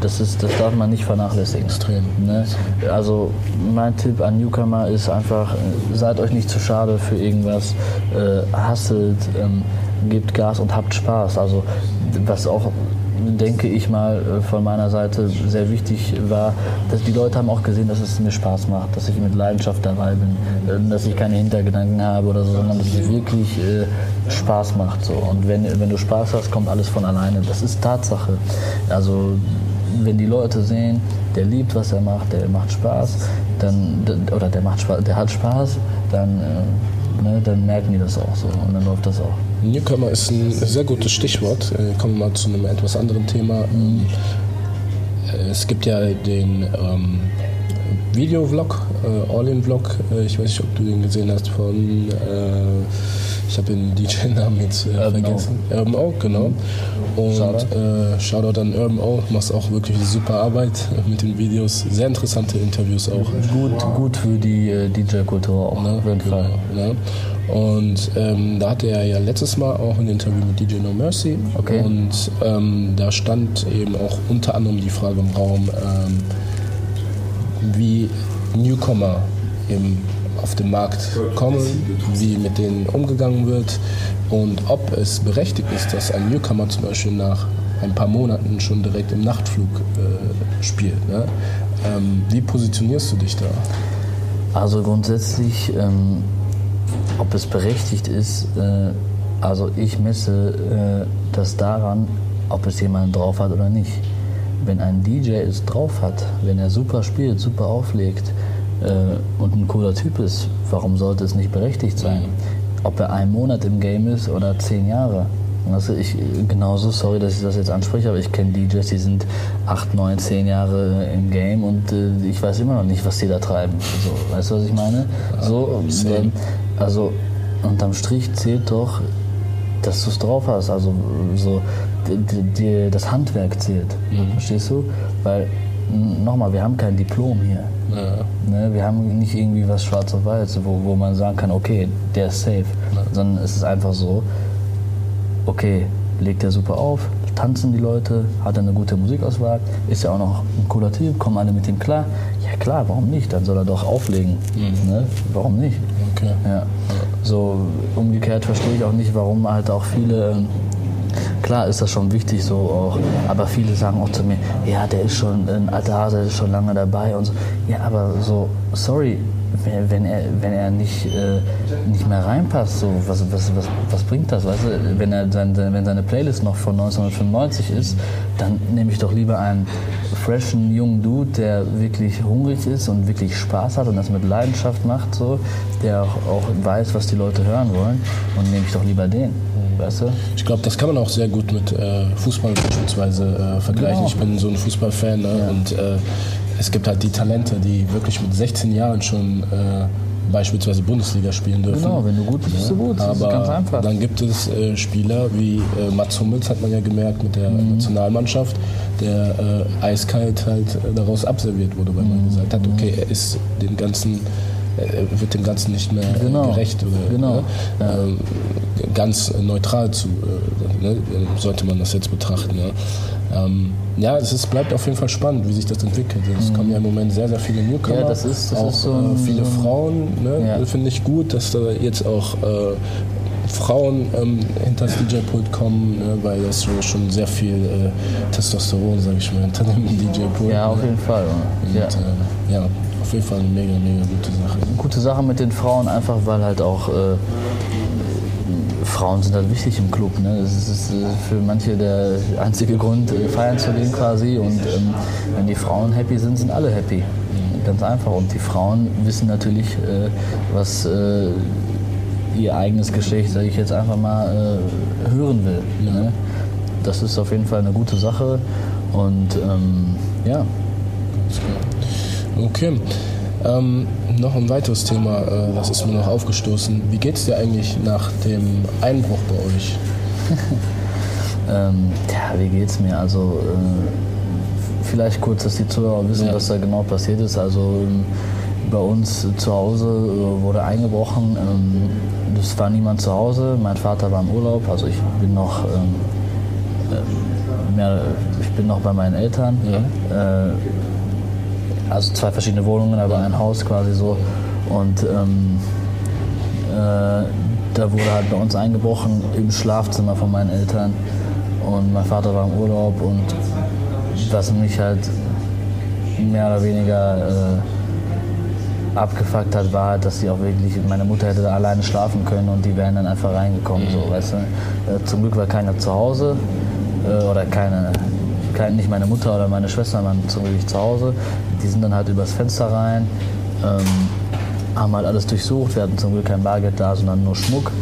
Das, ist, das darf man nicht vernachlässigen. Extrem. Ne? Also mein Tipp an Newcomer ist einfach, äh, seid euch nicht zu schade für irgendwas, äh, hustelt, ähm, gebt Gas und habt Spaß. Also was auch denke ich mal äh, von meiner Seite sehr wichtig war, dass die Leute haben auch gesehen, dass es mir Spaß macht, dass ich mit Leidenschaft dabei bin, äh, dass ich keine Hintergedanken habe oder so, sondern dass es wirklich äh, Spaß macht. So. Und wenn, wenn du Spaß hast, kommt alles von alleine. Das ist Tatsache. Also wenn die Leute sehen, der liebt, was er macht, der macht Spaß, dann oder der macht Spaß, der hat Spaß, dann, äh, ne, dann merken die das auch so und dann läuft das auch. Newcomer ist ein sehr gutes Stichwort. Äh, Kommen wir mal zu einem etwas anderen Thema. Äh, Es gibt ja den ähm, Videovlog, äh, All-In-Vlog. Äh, ich weiß nicht, ob du den gesehen hast von, äh, ich habe den DJ-Namen *laughs* jetzt äh, Urban vergessen. Urban Oak, genau. Und Shoutout. äh, Shoutout an Urban Oak, machst auch wirklich super Arbeit *laughs* mit den Videos. Sehr interessante Interviews auch. Gut, gut für die äh, DJ-Kultur auch, auf jeden Fall. Ne? Und ähm, da hatte er ja letztes Mal auch ein Interview mit DJ No Mercy. Okay. Und ähm, da stand eben auch unter anderem die Frage im Raum, ähm, wie Newcomer eben auf den Markt kommen, wie mit denen umgegangen wird und ob es berechtigt ist, dass ein Newcomer zum Beispiel nach ein paar Monaten schon direkt im Nachtflug äh, spielt. Ne? Ähm, wie positionierst du dich da? Also grundsätzlich, ähm, ob es berechtigt ist, äh, also ich messe äh, das daran, ob es jemand drauf hat oder nicht. Wenn ein DJ es drauf hat, wenn er super spielt, super auflegt äh, und ein cooler Typ ist, warum sollte es nicht berechtigt sein? Ob er einen Monat im Game ist oder zehn Jahre. Also ich genauso, sorry, dass ich das jetzt anspreche, aber ich kenne DJs, die sind acht, neun, zehn Jahre im Game und äh, ich weiß immer noch nicht, was die da treiben. So, weißt du, was ich meine? So, ähm, also unterm Strich zählt doch, dass du es drauf hast. Also so die, die, das Handwerk zählt. Verstehst du? Weil nochmal, wir haben kein Diplom hier. Ja. Ne, wir haben nicht irgendwie was schwarz auf weiß, wo, wo man sagen kann, okay, der ist safe. Sondern es ist einfach so, okay, legt er super auf, tanzen die Leute, hat er eine gute Musikauswahl, ist ja auch noch ein cooler Typ, kommen alle mit ihm klar. Ja klar, warum nicht? Dann soll er doch auflegen. Ne? Warum nicht? Okay. Ja. So umgekehrt verstehe ich auch nicht, warum halt auch viele. Klar ist das schon wichtig so auch, aber viele sagen auch zu mir, ja, der ist schon ein alter Hase, der ist schon lange dabei und so. Ja, aber so, sorry, wenn er, wenn er nicht, äh, nicht mehr reinpasst, so, was, was, was, was bringt das? Weißt du? wenn, er sein, wenn seine Playlist noch von 1995 ist, dann nehme ich doch lieber einen freshen, jungen Dude, der wirklich hungrig ist und wirklich Spaß hat und das mit Leidenschaft macht, so, der auch, auch weiß, was die Leute hören wollen und nehme ich doch lieber den. Weißt du? Ich glaube, das kann man auch sehr gut mit äh, Fußball beispielsweise äh, vergleichen. Genau. Ich bin so ein Fußballfan ne? ja. und äh, es gibt halt die Talente, die wirklich mit 16 Jahren schon äh, beispielsweise Bundesliga spielen dürfen. Genau, wenn du gut bist, bist du gut. Das Aber ganz einfach. dann gibt es äh, Spieler wie äh, Mats Hummels, hat man ja gemerkt mit der mhm. Nationalmannschaft, der äh, eiskalt halt äh, daraus abserviert wurde, weil man mhm. gesagt hat, okay, er ist den ganzen wird dem Ganzen nicht mehr genau. gerecht oder genau. ne. Ähm, ganz neutral zu, äh, ne, sollte man das jetzt betrachten. Ja, ähm, ja es ist, bleibt auf jeden Fall spannend, wie sich das entwickelt. Es mhm. kommen ja im Moment sehr, sehr viele Newcomer, ja, das ist, das auch ist so ein, äh, viele Frauen. Ne, ja. Finde ich gut, dass da jetzt auch äh, Frauen ähm, hinter das DJ-Pult kommen, ne, weil das schon sehr viel äh, Testosteron, sage ich mal, hinter dem DJ-Pult. Ja, auf jeden Fall. Und, ja. Äh, ja, auf jeden Fall eine mega, mega gute Sache. Gute Sache mit den Frauen, einfach weil halt auch äh, Frauen sind halt wichtig im Club. Ne? Das ist, äh, für manche der einzige Grund, äh, feiern zu gehen quasi. Und ähm, wenn die Frauen happy sind, sind alle happy. Ganz einfach. Und die Frauen wissen natürlich, äh, was äh, ihr eigenes Geschlecht, sage ich jetzt einfach mal, äh, hören will. Ne? Das ist auf jeden Fall eine gute Sache. Und ähm, ja. Okay. Ähm, noch ein weiteres Thema, äh, das ist mir noch aufgestoßen. Wie geht es dir eigentlich nach dem Einbruch bei euch? *laughs* ähm, ja, wie geht's mir? Also äh, vielleicht kurz, dass die Zuhörer wissen, ja. was da genau passiert ist. Also ähm, bei uns zu Hause äh, wurde eingebrochen. Ähm, es war niemand zu Hause. Mein Vater war im Urlaub. Also ich bin noch ähm, äh, mehr, ich bin noch bei meinen Eltern. Ja. Also zwei verschiedene Wohnungen, aber ein Haus quasi so. Und ähm, äh, da wurde halt bei uns eingebrochen im Schlafzimmer von meinen Eltern. Und mein Vater war im Urlaub und was mich halt mehr oder weniger äh, abgefuckt hat, war halt, dass sie auch wirklich, meine Mutter hätte da alleine schlafen können und die wären dann einfach reingekommen, so, mhm. weißt du. Äh, zum Glück war keiner zu Hause äh, oder keine, kein, nicht meine Mutter oder meine Schwester waren zum Glück zu Hause. Die sind dann halt übers Fenster rein, ähm, haben halt alles durchsucht. Wir hatten zum Glück kein Bargeld da, sondern nur Schmuck.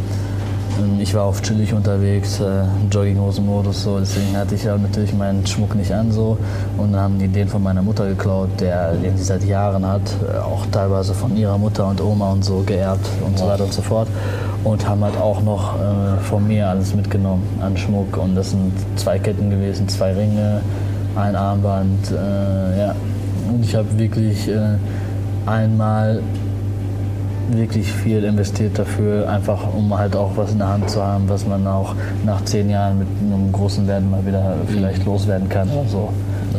Ähm, ich war auf chillig unterwegs, äh, Jogginghosen-Modus, so, deswegen hatte ich ja natürlich meinen Schmuck nicht an so. Und dann haben die den von meiner Mutter geklaut, der, den sie seit Jahren hat, äh, auch teilweise von ihrer Mutter und Oma und so geerbt und so weiter und so fort. Und haben halt auch noch äh, von mir alles mitgenommen an Schmuck. Und das sind zwei Ketten gewesen, zwei Ringe, ein Armband, äh, ja. Und ich habe wirklich äh, einmal wirklich viel investiert dafür, einfach um halt auch was in der Hand zu haben, was man auch nach zehn Jahren mit einem großen Wert mal wieder vielleicht mhm. loswerden kann oder so.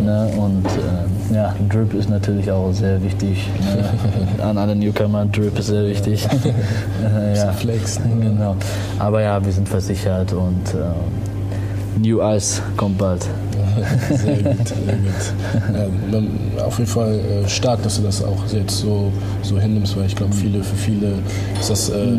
Ne? Und äh, ja, Drip ist natürlich auch sehr wichtig. Ne? *laughs* An alle Newcomer, Drip ist sehr wichtig. *laughs* äh, ja. Flex. Genau. Aber ja, wir sind versichert und äh, New Ice kommt bald. *laughs* sehr gut, sehr gut. Ja, auf jeden Fall äh, stark, dass du das auch jetzt so, so hinnimmst, weil ich glaube, viele, für viele ist das äh,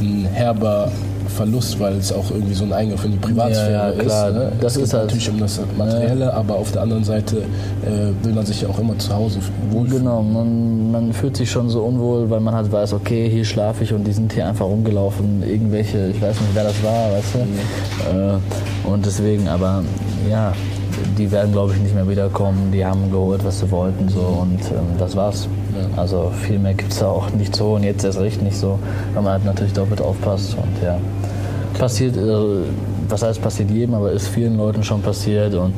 ein herber Verlust, weil es auch irgendwie so ein Eingriff in die Privatsphäre ja, ja, klar. ist. Ne? Das es ist halt natürlich um das Materielle, ja. aber auf der anderen Seite äh, will man sich ja auch immer zu Hause wohlfühlen. Genau, man, man fühlt sich schon so unwohl, weil man halt weiß, okay, hier schlafe ich und die sind hier einfach rumgelaufen. Irgendwelche, ich weiß nicht, wer das war, weißt du. Mhm. Äh, und deswegen, aber ja, die werden, glaube ich, nicht mehr wiederkommen. Die haben geholt, was sie wollten, so und ähm, das war's. Ja. Also viel mehr gibt es da auch nicht so und jetzt erst recht nicht so, weil man halt natürlich doppelt aufpasst und ja. Passiert, äh, was heißt passiert jedem, aber ist vielen Leuten schon passiert und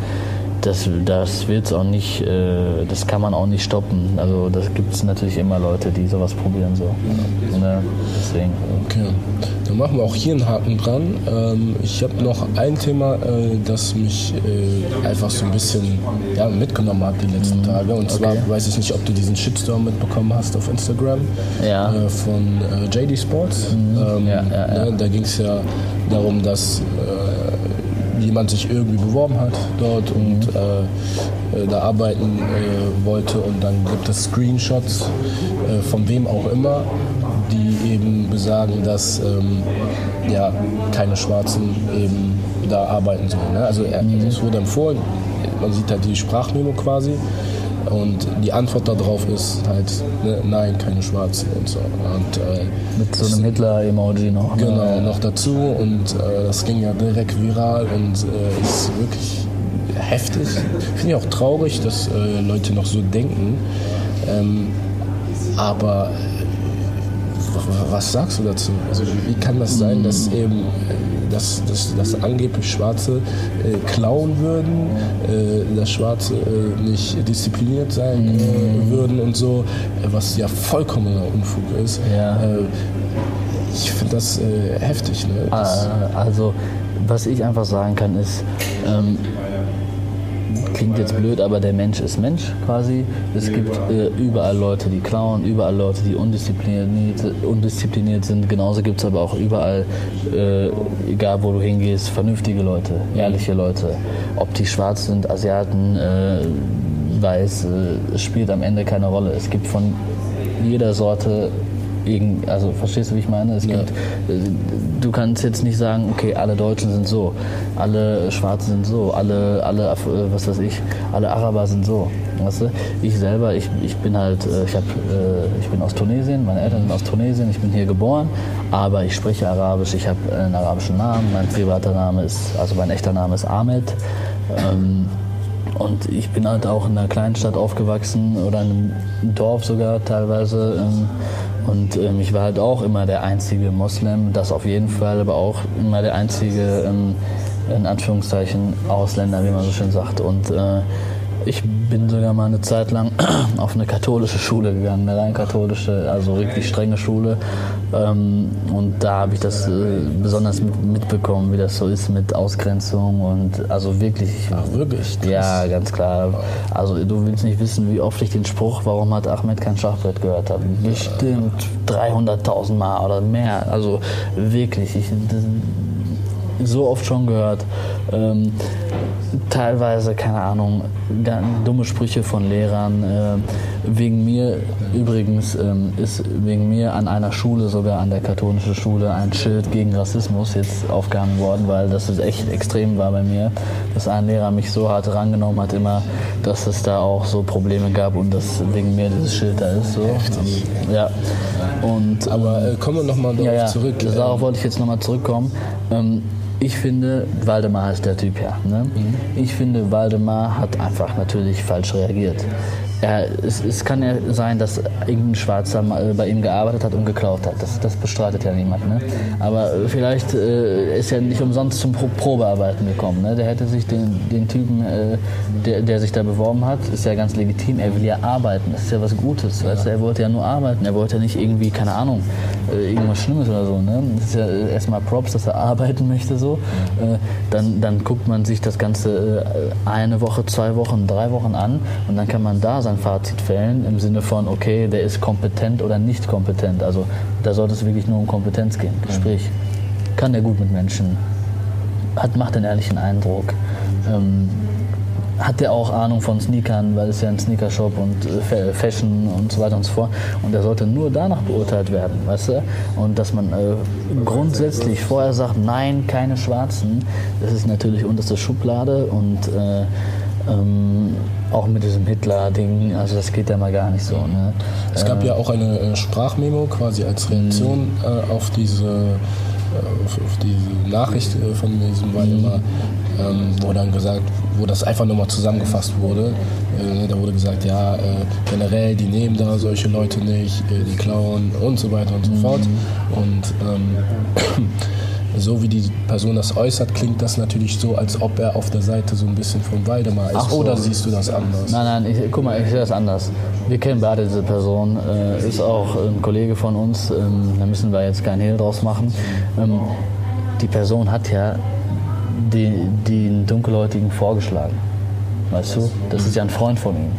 das, das wird's auch nicht, äh, das kann man auch nicht stoppen. Also das gibt es natürlich immer Leute, die sowas probieren so. Ne? Deswegen. Okay. Dann machen wir auch hier einen Haken dran. Ähm, ich habe noch ein Thema, äh, das mich äh, einfach so ein bisschen ja, mitgenommen hat die letzten mhm. Tage. Und zwar okay. weiß ich nicht, ob du diesen Shitstorm mitbekommen hast auf Instagram ja. Äh, von äh, JD Sports. Mhm. Ähm, ja, ne? Da ging es ja darum, dass äh, jemand sich irgendwie beworben hat dort und äh, äh, da arbeiten äh, wollte und dann gibt es Screenshots äh, von wem auch immer, die eben besagen, dass ähm, ja, keine Schwarzen eben da arbeiten sollen. Ne? Also er, mhm. es wurde empfohlen, man sieht halt die Sprachmemo quasi und die Antwort darauf ist halt, ne, nein, keine Schwarzen und so. Und, äh, Mit so einem Hitler-Emoji noch. Ne? Genau, noch dazu und äh, das ging ja direkt viral und äh, ist wirklich heftig. Finde ich auch traurig, dass äh, Leute noch so denken. Ähm, aber was sagst du dazu? Also wie kann das sein, dass eben dass, dass, dass angeblich Schwarze äh, klauen würden, äh, dass Schwarze äh, nicht diszipliniert sein äh, würden und so, was ja vollkommener Unfug ist. Ja. Äh, ich finde das äh, heftig. Ne? Das also was ich einfach sagen kann ist, ähm, klingt jetzt blöd, aber der Mensch ist Mensch quasi. Es gibt äh, überall Leute, die klauen, überall Leute, die undiszipliniert, undiszipliniert sind. Genauso gibt es aber auch überall, äh, egal wo du hingehst, vernünftige Leute, ehrliche Leute. Ob die schwarz sind, Asiaten, äh, weiß, äh, spielt am Ende keine Rolle. Es gibt von jeder Sorte also verstehst du, wie ich meine? Es gibt, ja. du kannst jetzt nicht sagen, okay, alle Deutschen sind so, alle Schwarzen sind so, alle, alle, was weiß ich, alle Araber sind so. Weißt du? Ich selber, ich, ich bin halt, äh, ich, hab, äh, ich bin aus Tunesien, meine Eltern sind aus Tunesien, ich bin hier geboren, aber ich spreche Arabisch, ich habe einen arabischen Namen, mein privater Name ist, also mein echter Name ist Ahmed. Ähm, und ich bin halt auch in einer kleinen Stadt aufgewachsen oder in einem Dorf sogar teilweise. Und ähm, ich war halt auch immer der einzige Moslem, das auf jeden Fall, aber auch immer der einzige, ähm, in Anführungszeichen, Ausländer, wie man so schön sagt. Und äh, ich bin sogar mal eine Zeit lang *clears throat* auf eine katholische Schule gegangen, eine rein katholische, also richtig strenge Schule. Ähm, und da habe ich das äh, besonders mitbekommen, wie das so ist mit Ausgrenzung und also wirklich. Ach, wirklich? Ja, ganz klar. Also du willst nicht wissen, wie oft ich den Spruch, warum hat Ahmed kein Schachbrett gehört habe. Bestimmt 300.000 Mal oder mehr. Also wirklich. Ich, so oft schon gehört. Ähm, teilweise, keine Ahnung, dumme Sprüche von Lehrern. Äh, wegen mir, übrigens, ähm, ist wegen mir an einer Schule, sogar an der katholischen Schule, ein Schild gegen Rassismus jetzt aufgehangen worden, weil das echt extrem war bei mir, dass ein Lehrer mich so hart rangenommen hat immer, dass es da auch so Probleme gab und dass wegen mir dieses Schild da ist. So. Heftig. Ja. Und, Aber äh, kommen wir nochmal darauf ja, ja, zurück. Darauf wollte ich jetzt nochmal zurückkommen. Ähm, ich finde, Waldemar ist der Typ, ja. Ne? Mhm. Ich finde, Waldemar hat einfach natürlich falsch reagiert. Er, es, es, kann ja sein, dass irgendein Schwarzer bei ihm gearbeitet hat und geklaut hat. Das, das bestreitet ja niemand. Ne? Aber vielleicht äh, ist er nicht umsonst zum Pro Probearbeiten gekommen. Ne? Der hätte sich den, den Typen, äh, der, der, sich da beworben hat, ist ja ganz legitim. Er will ja arbeiten. Das ist ja was Gutes. Weißt? Er wollte ja nur arbeiten. Er wollte ja nicht irgendwie, keine Ahnung, äh, irgendwas Schlimmes oder so. Ne? Das ist ja erstmal Props, dass er *laughs* arbeiten möchte. So. Äh, dann, dann guckt man sich das Ganze äh, eine Woche, zwei Wochen, drei Wochen an und dann kann man da sein sein Fazit fällen im Sinne von, okay, der ist kompetent oder nicht kompetent. Also da sollte es wirklich nur um Kompetenz gehen. Sprich, kann der gut mit Menschen, hat, macht einen ehrlichen Eindruck. Ähm, hat der auch Ahnung von Sneakern, weil es ja ein Sneakershop und äh, Fashion und so weiter und so fort. Und er sollte nur danach beurteilt werden, weißt du? Und dass man äh, grundsätzlich vorher sagt, nein, keine Schwarzen, das ist natürlich unterste Schublade und äh, ähm, auch mit diesem Hitler-Ding, also das geht ja mal gar nicht so. Ne? Es gab äh, ja auch eine äh, Sprachmemo quasi als Reaktion mhm. äh, auf diese äh, auf, auf diese Nachricht äh, von diesem Waldemar, ähm, wo dann gesagt, wo das einfach nochmal zusammengefasst wurde. Da wurde gesagt, ja, generell, die nehmen da solche Leute nicht, die klauen und so weiter und so fort. Mhm. Und ähm, so wie die Person das äußert, klingt das natürlich so, als ob er auf der Seite so ein bisschen von Waldemar ist. So. Oder siehst du das anders? Nein, nein, ich, guck mal, ich sehe das anders. Wir kennen beide diese Person, äh, ist auch ein Kollege von uns, ähm, da müssen wir jetzt keinen Hehl draus machen. Ähm, die Person hat ja die, den Dunkelhäutigen vorgeschlagen. Weißt du, das ist ja ein Freund von ihm.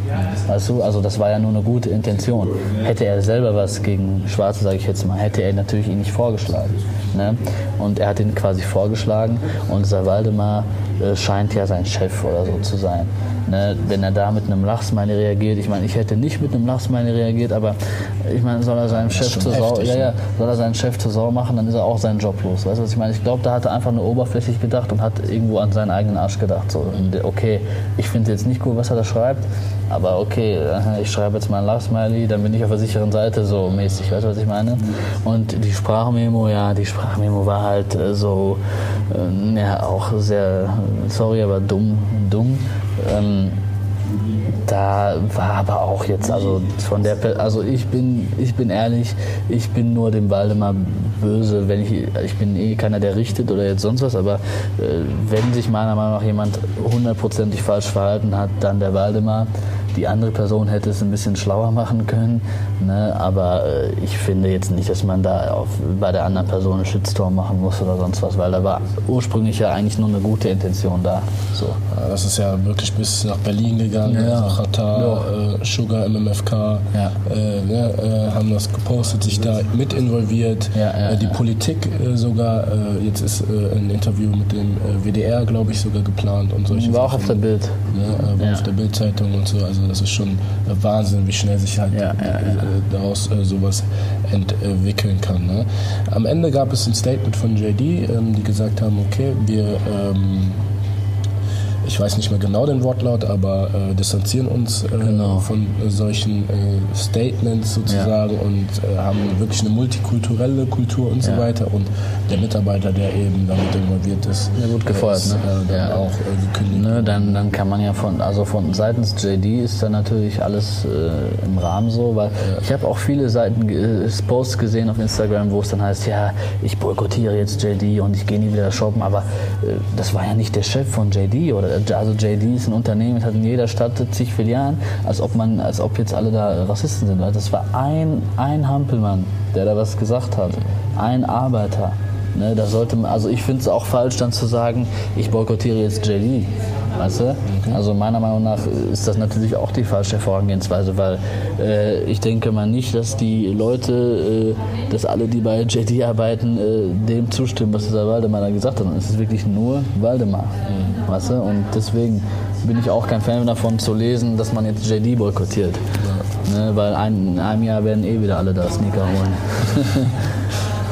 Weißt du, also das war ja nur eine gute Intention. Hätte er selber was gegen Schwarze, sage ich jetzt mal, hätte er natürlich ihn nicht vorgeschlagen. Ne? Und er hat ihn quasi vorgeschlagen und dieser Waldemar äh, scheint ja sein Chef oder so zu sein. Ne, wenn er da mit einem Lachsmiley reagiert, ich meine, ich hätte nicht mit einem Lachsmiley reagiert, aber ich meine, soll er seinem Chef zur Sau, ja, ja, soll er seinen Chef zur Sau machen, dann ist er auch seinen Job los. Weißt du, was ich meine? Ich glaube, da hat er einfach nur oberflächlich gedacht und hat irgendwo an seinen eigenen Arsch gedacht. So, okay, ich finde jetzt nicht cool, was er da schreibt, aber okay, ich schreibe jetzt mal ein Lachsmiley, dann bin ich auf der sicheren Seite so mäßig, weißt du, was ich meine? Und die Sprachmemo, ja, die Sprachmemo war halt äh, so, äh, ja, auch sehr, sorry, aber dumm, dumm. Ähm, da war aber auch jetzt, also von der, also ich bin, ich bin ehrlich, ich bin nur dem Waldemar böse, wenn ich, ich bin eh keiner, der richtet oder jetzt sonst was, aber äh, wenn sich meiner Meinung nach jemand hundertprozentig falsch verhalten hat, dann der Waldemar. Die andere Person hätte es ein bisschen schlauer machen können, ne? aber äh, ich finde jetzt nicht, dass man da auf, bei der anderen Person einen Shitstorm machen muss oder sonst was, weil da war ursprünglich ja eigentlich nur eine gute Intention da. So. Ja, das ist ja wirklich bis nach Berlin gegangen, ja. nach Qatar, ja. äh, Sugar, MMFK, ja. äh, ne, äh, haben das gepostet, sich da mit involviert, äh, die Politik äh, sogar, jetzt ist ein Interview mit dem WDR, glaube ich, sogar geplant und solche War auch auf der Bild. Ne, war auf der Bildzeitung und so, also das ist schon Wahnsinn, wie schnell sich halt ja, ja, ja. daraus äh, sowas entwickeln kann. Ne? Am Ende gab es ein Statement von JD, ähm, die gesagt haben, okay, wir ähm, ich weiß nicht mehr genau den Wortlaut, aber äh, distanzieren uns äh, genau. von äh, solchen äh, Statements sozusagen ja. und äh, haben wirklich eine multikulturelle Kultur und ja. so weiter. Und der Mitarbeiter, der eben damit involviert ist, ja, gut gefeuert, ist, ne? Dann ja. auch gekündigt. Ne, dann, dann kann man ja von, also von seitens JD ist da natürlich alles im Rahmen so, weil ich habe auch viele Seiten Posts gesehen auf Instagram, wo es dann heißt, ja, ich boykottiere jetzt JD und ich gehe nie wieder shoppen, aber das war ja nicht der Chef von JD oder also JD ist ein Unternehmen, hat in jeder Stadt zig Filialen, als ob man, als ob jetzt alle da Rassisten sind. Das war ein, ein Hampelmann, der da was gesagt hat. Ein Arbeiter. Ne, da sollte man, also ich finde es auch falsch, dann zu sagen, ich boykottiere jetzt JD. Weißt du? Okay. Also meiner Meinung nach ist das natürlich auch die falsche Vorgehensweise, weil äh, ich denke mal nicht, dass die Leute, äh, dass alle, die bei JD arbeiten, äh, dem zustimmen, was dieser Waldemar da gesagt hat. Es ist wirklich nur Waldemar. Mhm. Weißt du? Und deswegen bin ich auch kein Fan davon zu lesen, dass man jetzt JD boykottiert. Ja. Ne? Weil ein, in einem Jahr werden eh wieder alle da Sneaker holen. *laughs*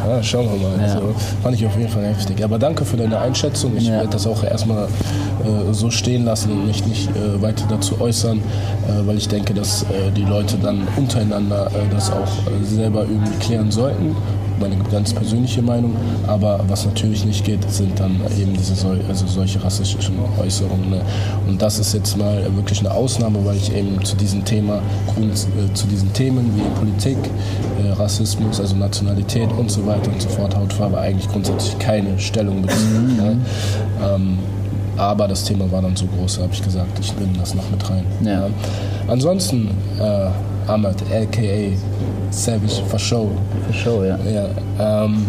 Ja, schauen wir mal. Ja. Also, fand ich auf jeden Fall heftig. Aber danke für deine Einschätzung. Ich ja. werde das auch erstmal äh, so stehen lassen und mich nicht äh, weiter dazu äußern, äh, weil ich denke, dass äh, die Leute dann untereinander äh, das auch äh, selber irgendwie klären sollten meine ganz persönliche Meinung. Aber was natürlich nicht geht, sind dann eben diese also solche rassistischen Äußerungen. Ne? Und das ist jetzt mal wirklich eine Ausnahme, weil ich eben zu diesem Thema, äh, zu diesen Themen wie Politik, äh, Rassismus, also Nationalität und so weiter und so fort, Hautfarbe eigentlich grundsätzlich keine Stellung beziehe. Mhm. Ne? Ähm, aber das Thema war dann so groß, habe ich gesagt, ich nehme das noch mit rein. Ja. Ansonsten, äh, Ahmed, aka Savage for Show. For Show, ja. ja ähm,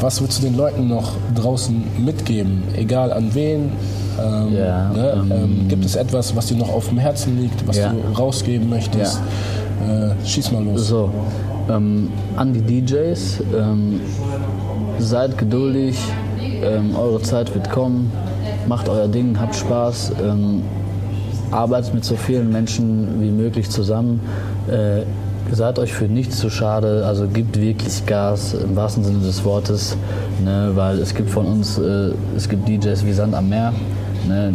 was würdest du den Leuten noch draußen mitgeben? Egal an wen? Ähm, ja, ne? ähm, ähm gibt es etwas, was dir noch auf dem Herzen liegt, was ja. du rausgeben möchtest? Ja. Äh, schieß mal los. So, ähm, an die DJs, ähm, seid geduldig, eure Zeit wird kommen, macht euer Ding, habt Spaß arbeitet mit so vielen Menschen wie möglich zusammen. Äh, seid euch für nichts zu schade, also gibt wirklich Gas im wahrsten Sinne des Wortes, ne, weil es gibt von uns, äh, es gibt DJs wie Sand am Meer. Ne,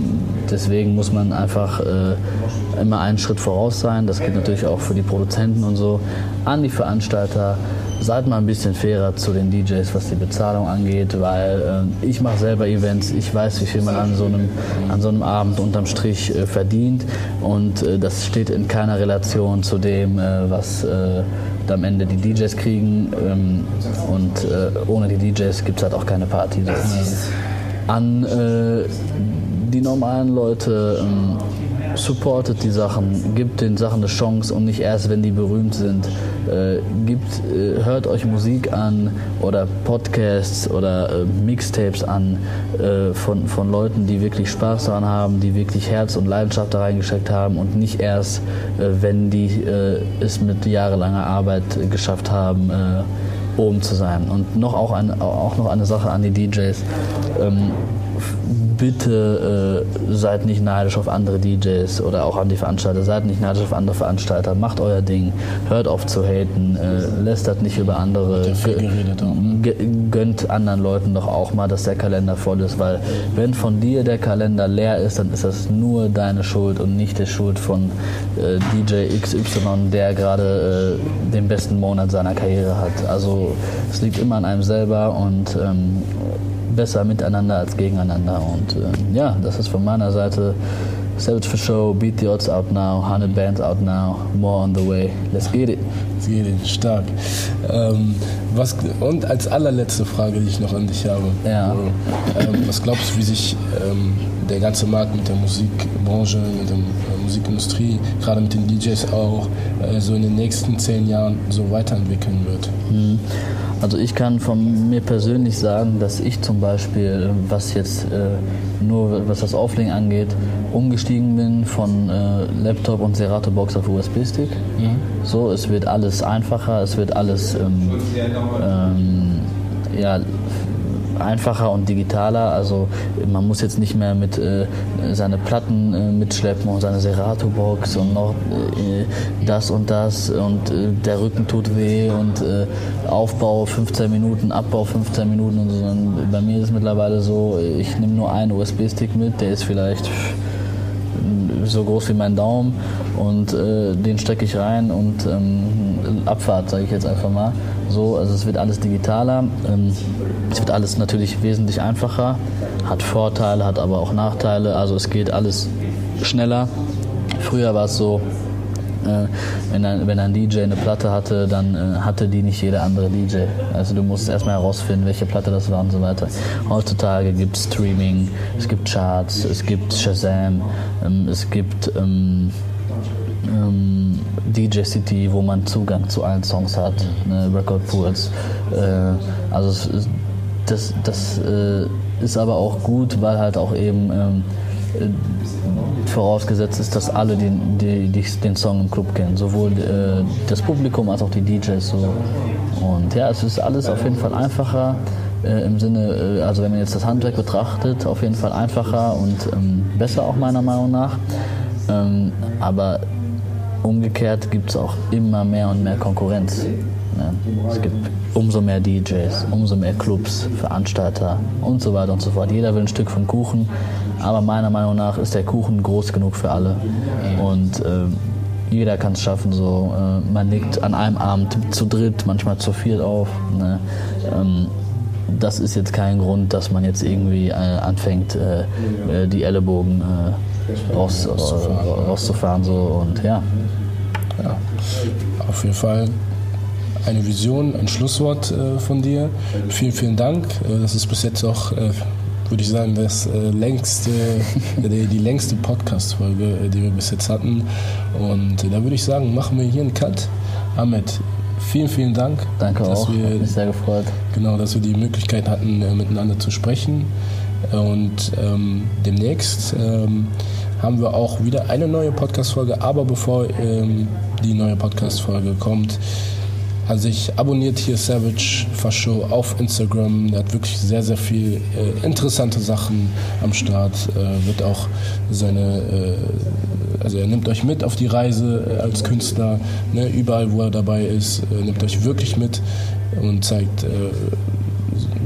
deswegen muss man einfach äh, immer einen Schritt voraus sein. Das gilt natürlich auch für die Produzenten und so. An die Veranstalter, seid mal ein bisschen fairer zu den DJs, was die Bezahlung angeht, weil äh, ich mache selber Events, ich weiß, wie viel man an so einem, an so einem Abend unterm Strich äh, verdient und äh, das steht in keiner Relation zu dem, äh, was äh, am Ende die DJs kriegen ähm, und äh, ohne die DJs gibt es halt auch keine Party. An die normalen Leute, ähm, supportet die Sachen, gibt den Sachen eine Chance und nicht erst, wenn die berühmt sind. Äh, gibt, äh, hört euch Musik an oder Podcasts oder äh, Mixtapes an äh, von, von Leuten, die wirklich Spaß daran haben, die wirklich Herz und Leidenschaft da reingesteckt haben und nicht erst, äh, wenn die äh, es mit jahrelanger Arbeit geschafft haben, oben zu sein. Und noch auch, ein, auch noch eine Sache an die DJs. Ähm, bitte äh, seid nicht neidisch auf andere DJs oder auch an die Veranstalter, seid nicht neidisch auf andere Veranstalter, macht euer Ding, hört auf zu haten, äh, lästert nicht über andere, gönnt anderen Leuten doch auch mal, dass der Kalender voll ist, weil wenn von dir der Kalender leer ist, dann ist das nur deine Schuld und nicht die Schuld von äh, DJ XY, der gerade äh, den besten Monat seiner Karriere hat. Also es liegt immer an einem selber und ähm, besser miteinander als gegeneinander. Und äh, ja, das ist von meiner Seite Savage for Show, Beat the Odds out now, 100 Bands out now, more on the way. Let's get it. Let's get it, stark. Ähm, was, und als allerletzte Frage, die ich noch an dich habe. Ja. Ähm, was glaubst du, wie sich ähm, der ganze Markt mit der Musikbranche, mit der äh, Musikindustrie, gerade mit den DJs auch, äh, so in den nächsten zehn Jahren so weiterentwickeln wird? Mhm. Also ich kann von mir persönlich sagen, dass ich zum Beispiel, was jetzt äh, nur was das Auflegen angeht, umgestiegen bin von äh, Laptop und Serato Box auf USB-Stick. Mhm. So, es wird alles einfacher, es wird alles ähm, ähm, ja, einfacher und digitaler. Also man muss jetzt nicht mehr mit äh, seine Platten äh, mitschleppen und seine Serato-Box und noch äh, das und das und äh, der Rücken tut weh und äh, Aufbau 15 Minuten, Abbau 15 Minuten und so. Und bei mir ist es mittlerweile so, ich nehme nur einen USB-Stick mit, der ist vielleicht so groß wie mein Daumen und äh, den stecke ich rein und ähm, Abfahrt, sage ich jetzt einfach mal. So, also es wird alles digitaler, ähm, es wird alles natürlich wesentlich einfacher, hat Vorteile, hat aber auch Nachteile, also es geht alles schneller. Früher war es so, äh, wenn, ein, wenn ein DJ eine Platte hatte, dann äh, hatte die nicht jeder andere DJ. Also du musst erstmal herausfinden, welche Platte das war und so weiter. Heutzutage gibt es Streaming, es gibt Charts, es gibt Shazam, ähm, es gibt ähm, ähm, DJ City, wo man Zugang zu allen Songs hat, ne, Record Pools. Äh, also das, das äh, ist aber auch gut, weil halt auch eben ähm, äh, vorausgesetzt ist, dass alle den, die, die, den Song im Club kennen, sowohl äh, das Publikum als auch die DJs. So. Und ja, es ist alles auf jeden Fall einfacher. Äh, Im Sinne, äh, also wenn man jetzt das Handwerk betrachtet, auf jeden Fall einfacher und ähm, besser auch meiner Meinung nach. Ähm, aber umgekehrt gibt es auch immer mehr und mehr Konkurrenz. Ne? Es gibt umso mehr DJs, umso mehr Clubs, Veranstalter und so weiter und so fort. Jeder will ein Stück vom Kuchen, aber meiner Meinung nach ist der Kuchen groß genug für alle. Und äh, jeder kann es schaffen. So, äh, man legt an einem Abend zu dritt, manchmal zu viert auf. Ne? Ähm, das ist jetzt kein Grund, dass man jetzt irgendwie äh, anfängt, äh, äh, die Ellenbogen äh, raus, rauszufahren. So, und ja. ja. Auf jeden Fall eine Vision, ein Schlusswort von dir. Vielen, vielen Dank. Das ist bis jetzt auch, würde ich sagen, das äh, längste, die, *laughs* die, längste Podcast-Folge, äh, die wir bis jetzt hatten. Und äh, da würde ich sagen, machen wir hier einen Cut. Ahmed, vielen, vielen Dank. Danke auch, wir, hat mich sehr gefreut. Genau, dass wir die Möglichkeit hatten, miteinander zu sprechen. Und ähm, demnächst ähm, haben wir auch wieder eine neue Podcast-Folge. Aber bevor ähm, die neue Podcast-Folge kommt, also ich abonniert hier Savage Fascho auf Instagram. Der hat wirklich sehr, sehr viel äh, interessante Sachen am Start. Äh, wird auch seine, äh, also er nimmt euch mit auf die Reise äh, als Künstler. Ne? Überall, wo er dabei ist, äh, nimmt euch wirklich mit und zeigt äh,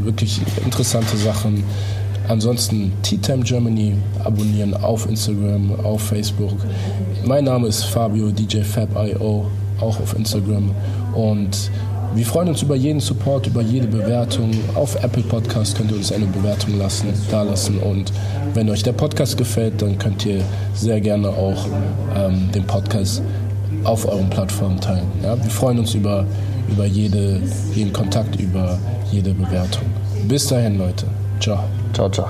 wirklich interessante Sachen. Ansonsten Tea Time Germany abonnieren auf Instagram, auf Facebook. Mein Name ist Fabio DJ Fab.io, auch auf Instagram. Und wir freuen uns über jeden Support, über jede Bewertung. Auf Apple Podcast könnt ihr uns eine Bewertung lassen, da lassen. Und wenn euch der Podcast gefällt, dann könnt ihr sehr gerne auch ähm, den Podcast auf euren Plattformen teilen. Ja? Wir freuen uns über, über jede, jeden Kontakt, über jede Bewertung. Bis dahin, Leute. Ciao. Ciao, ciao.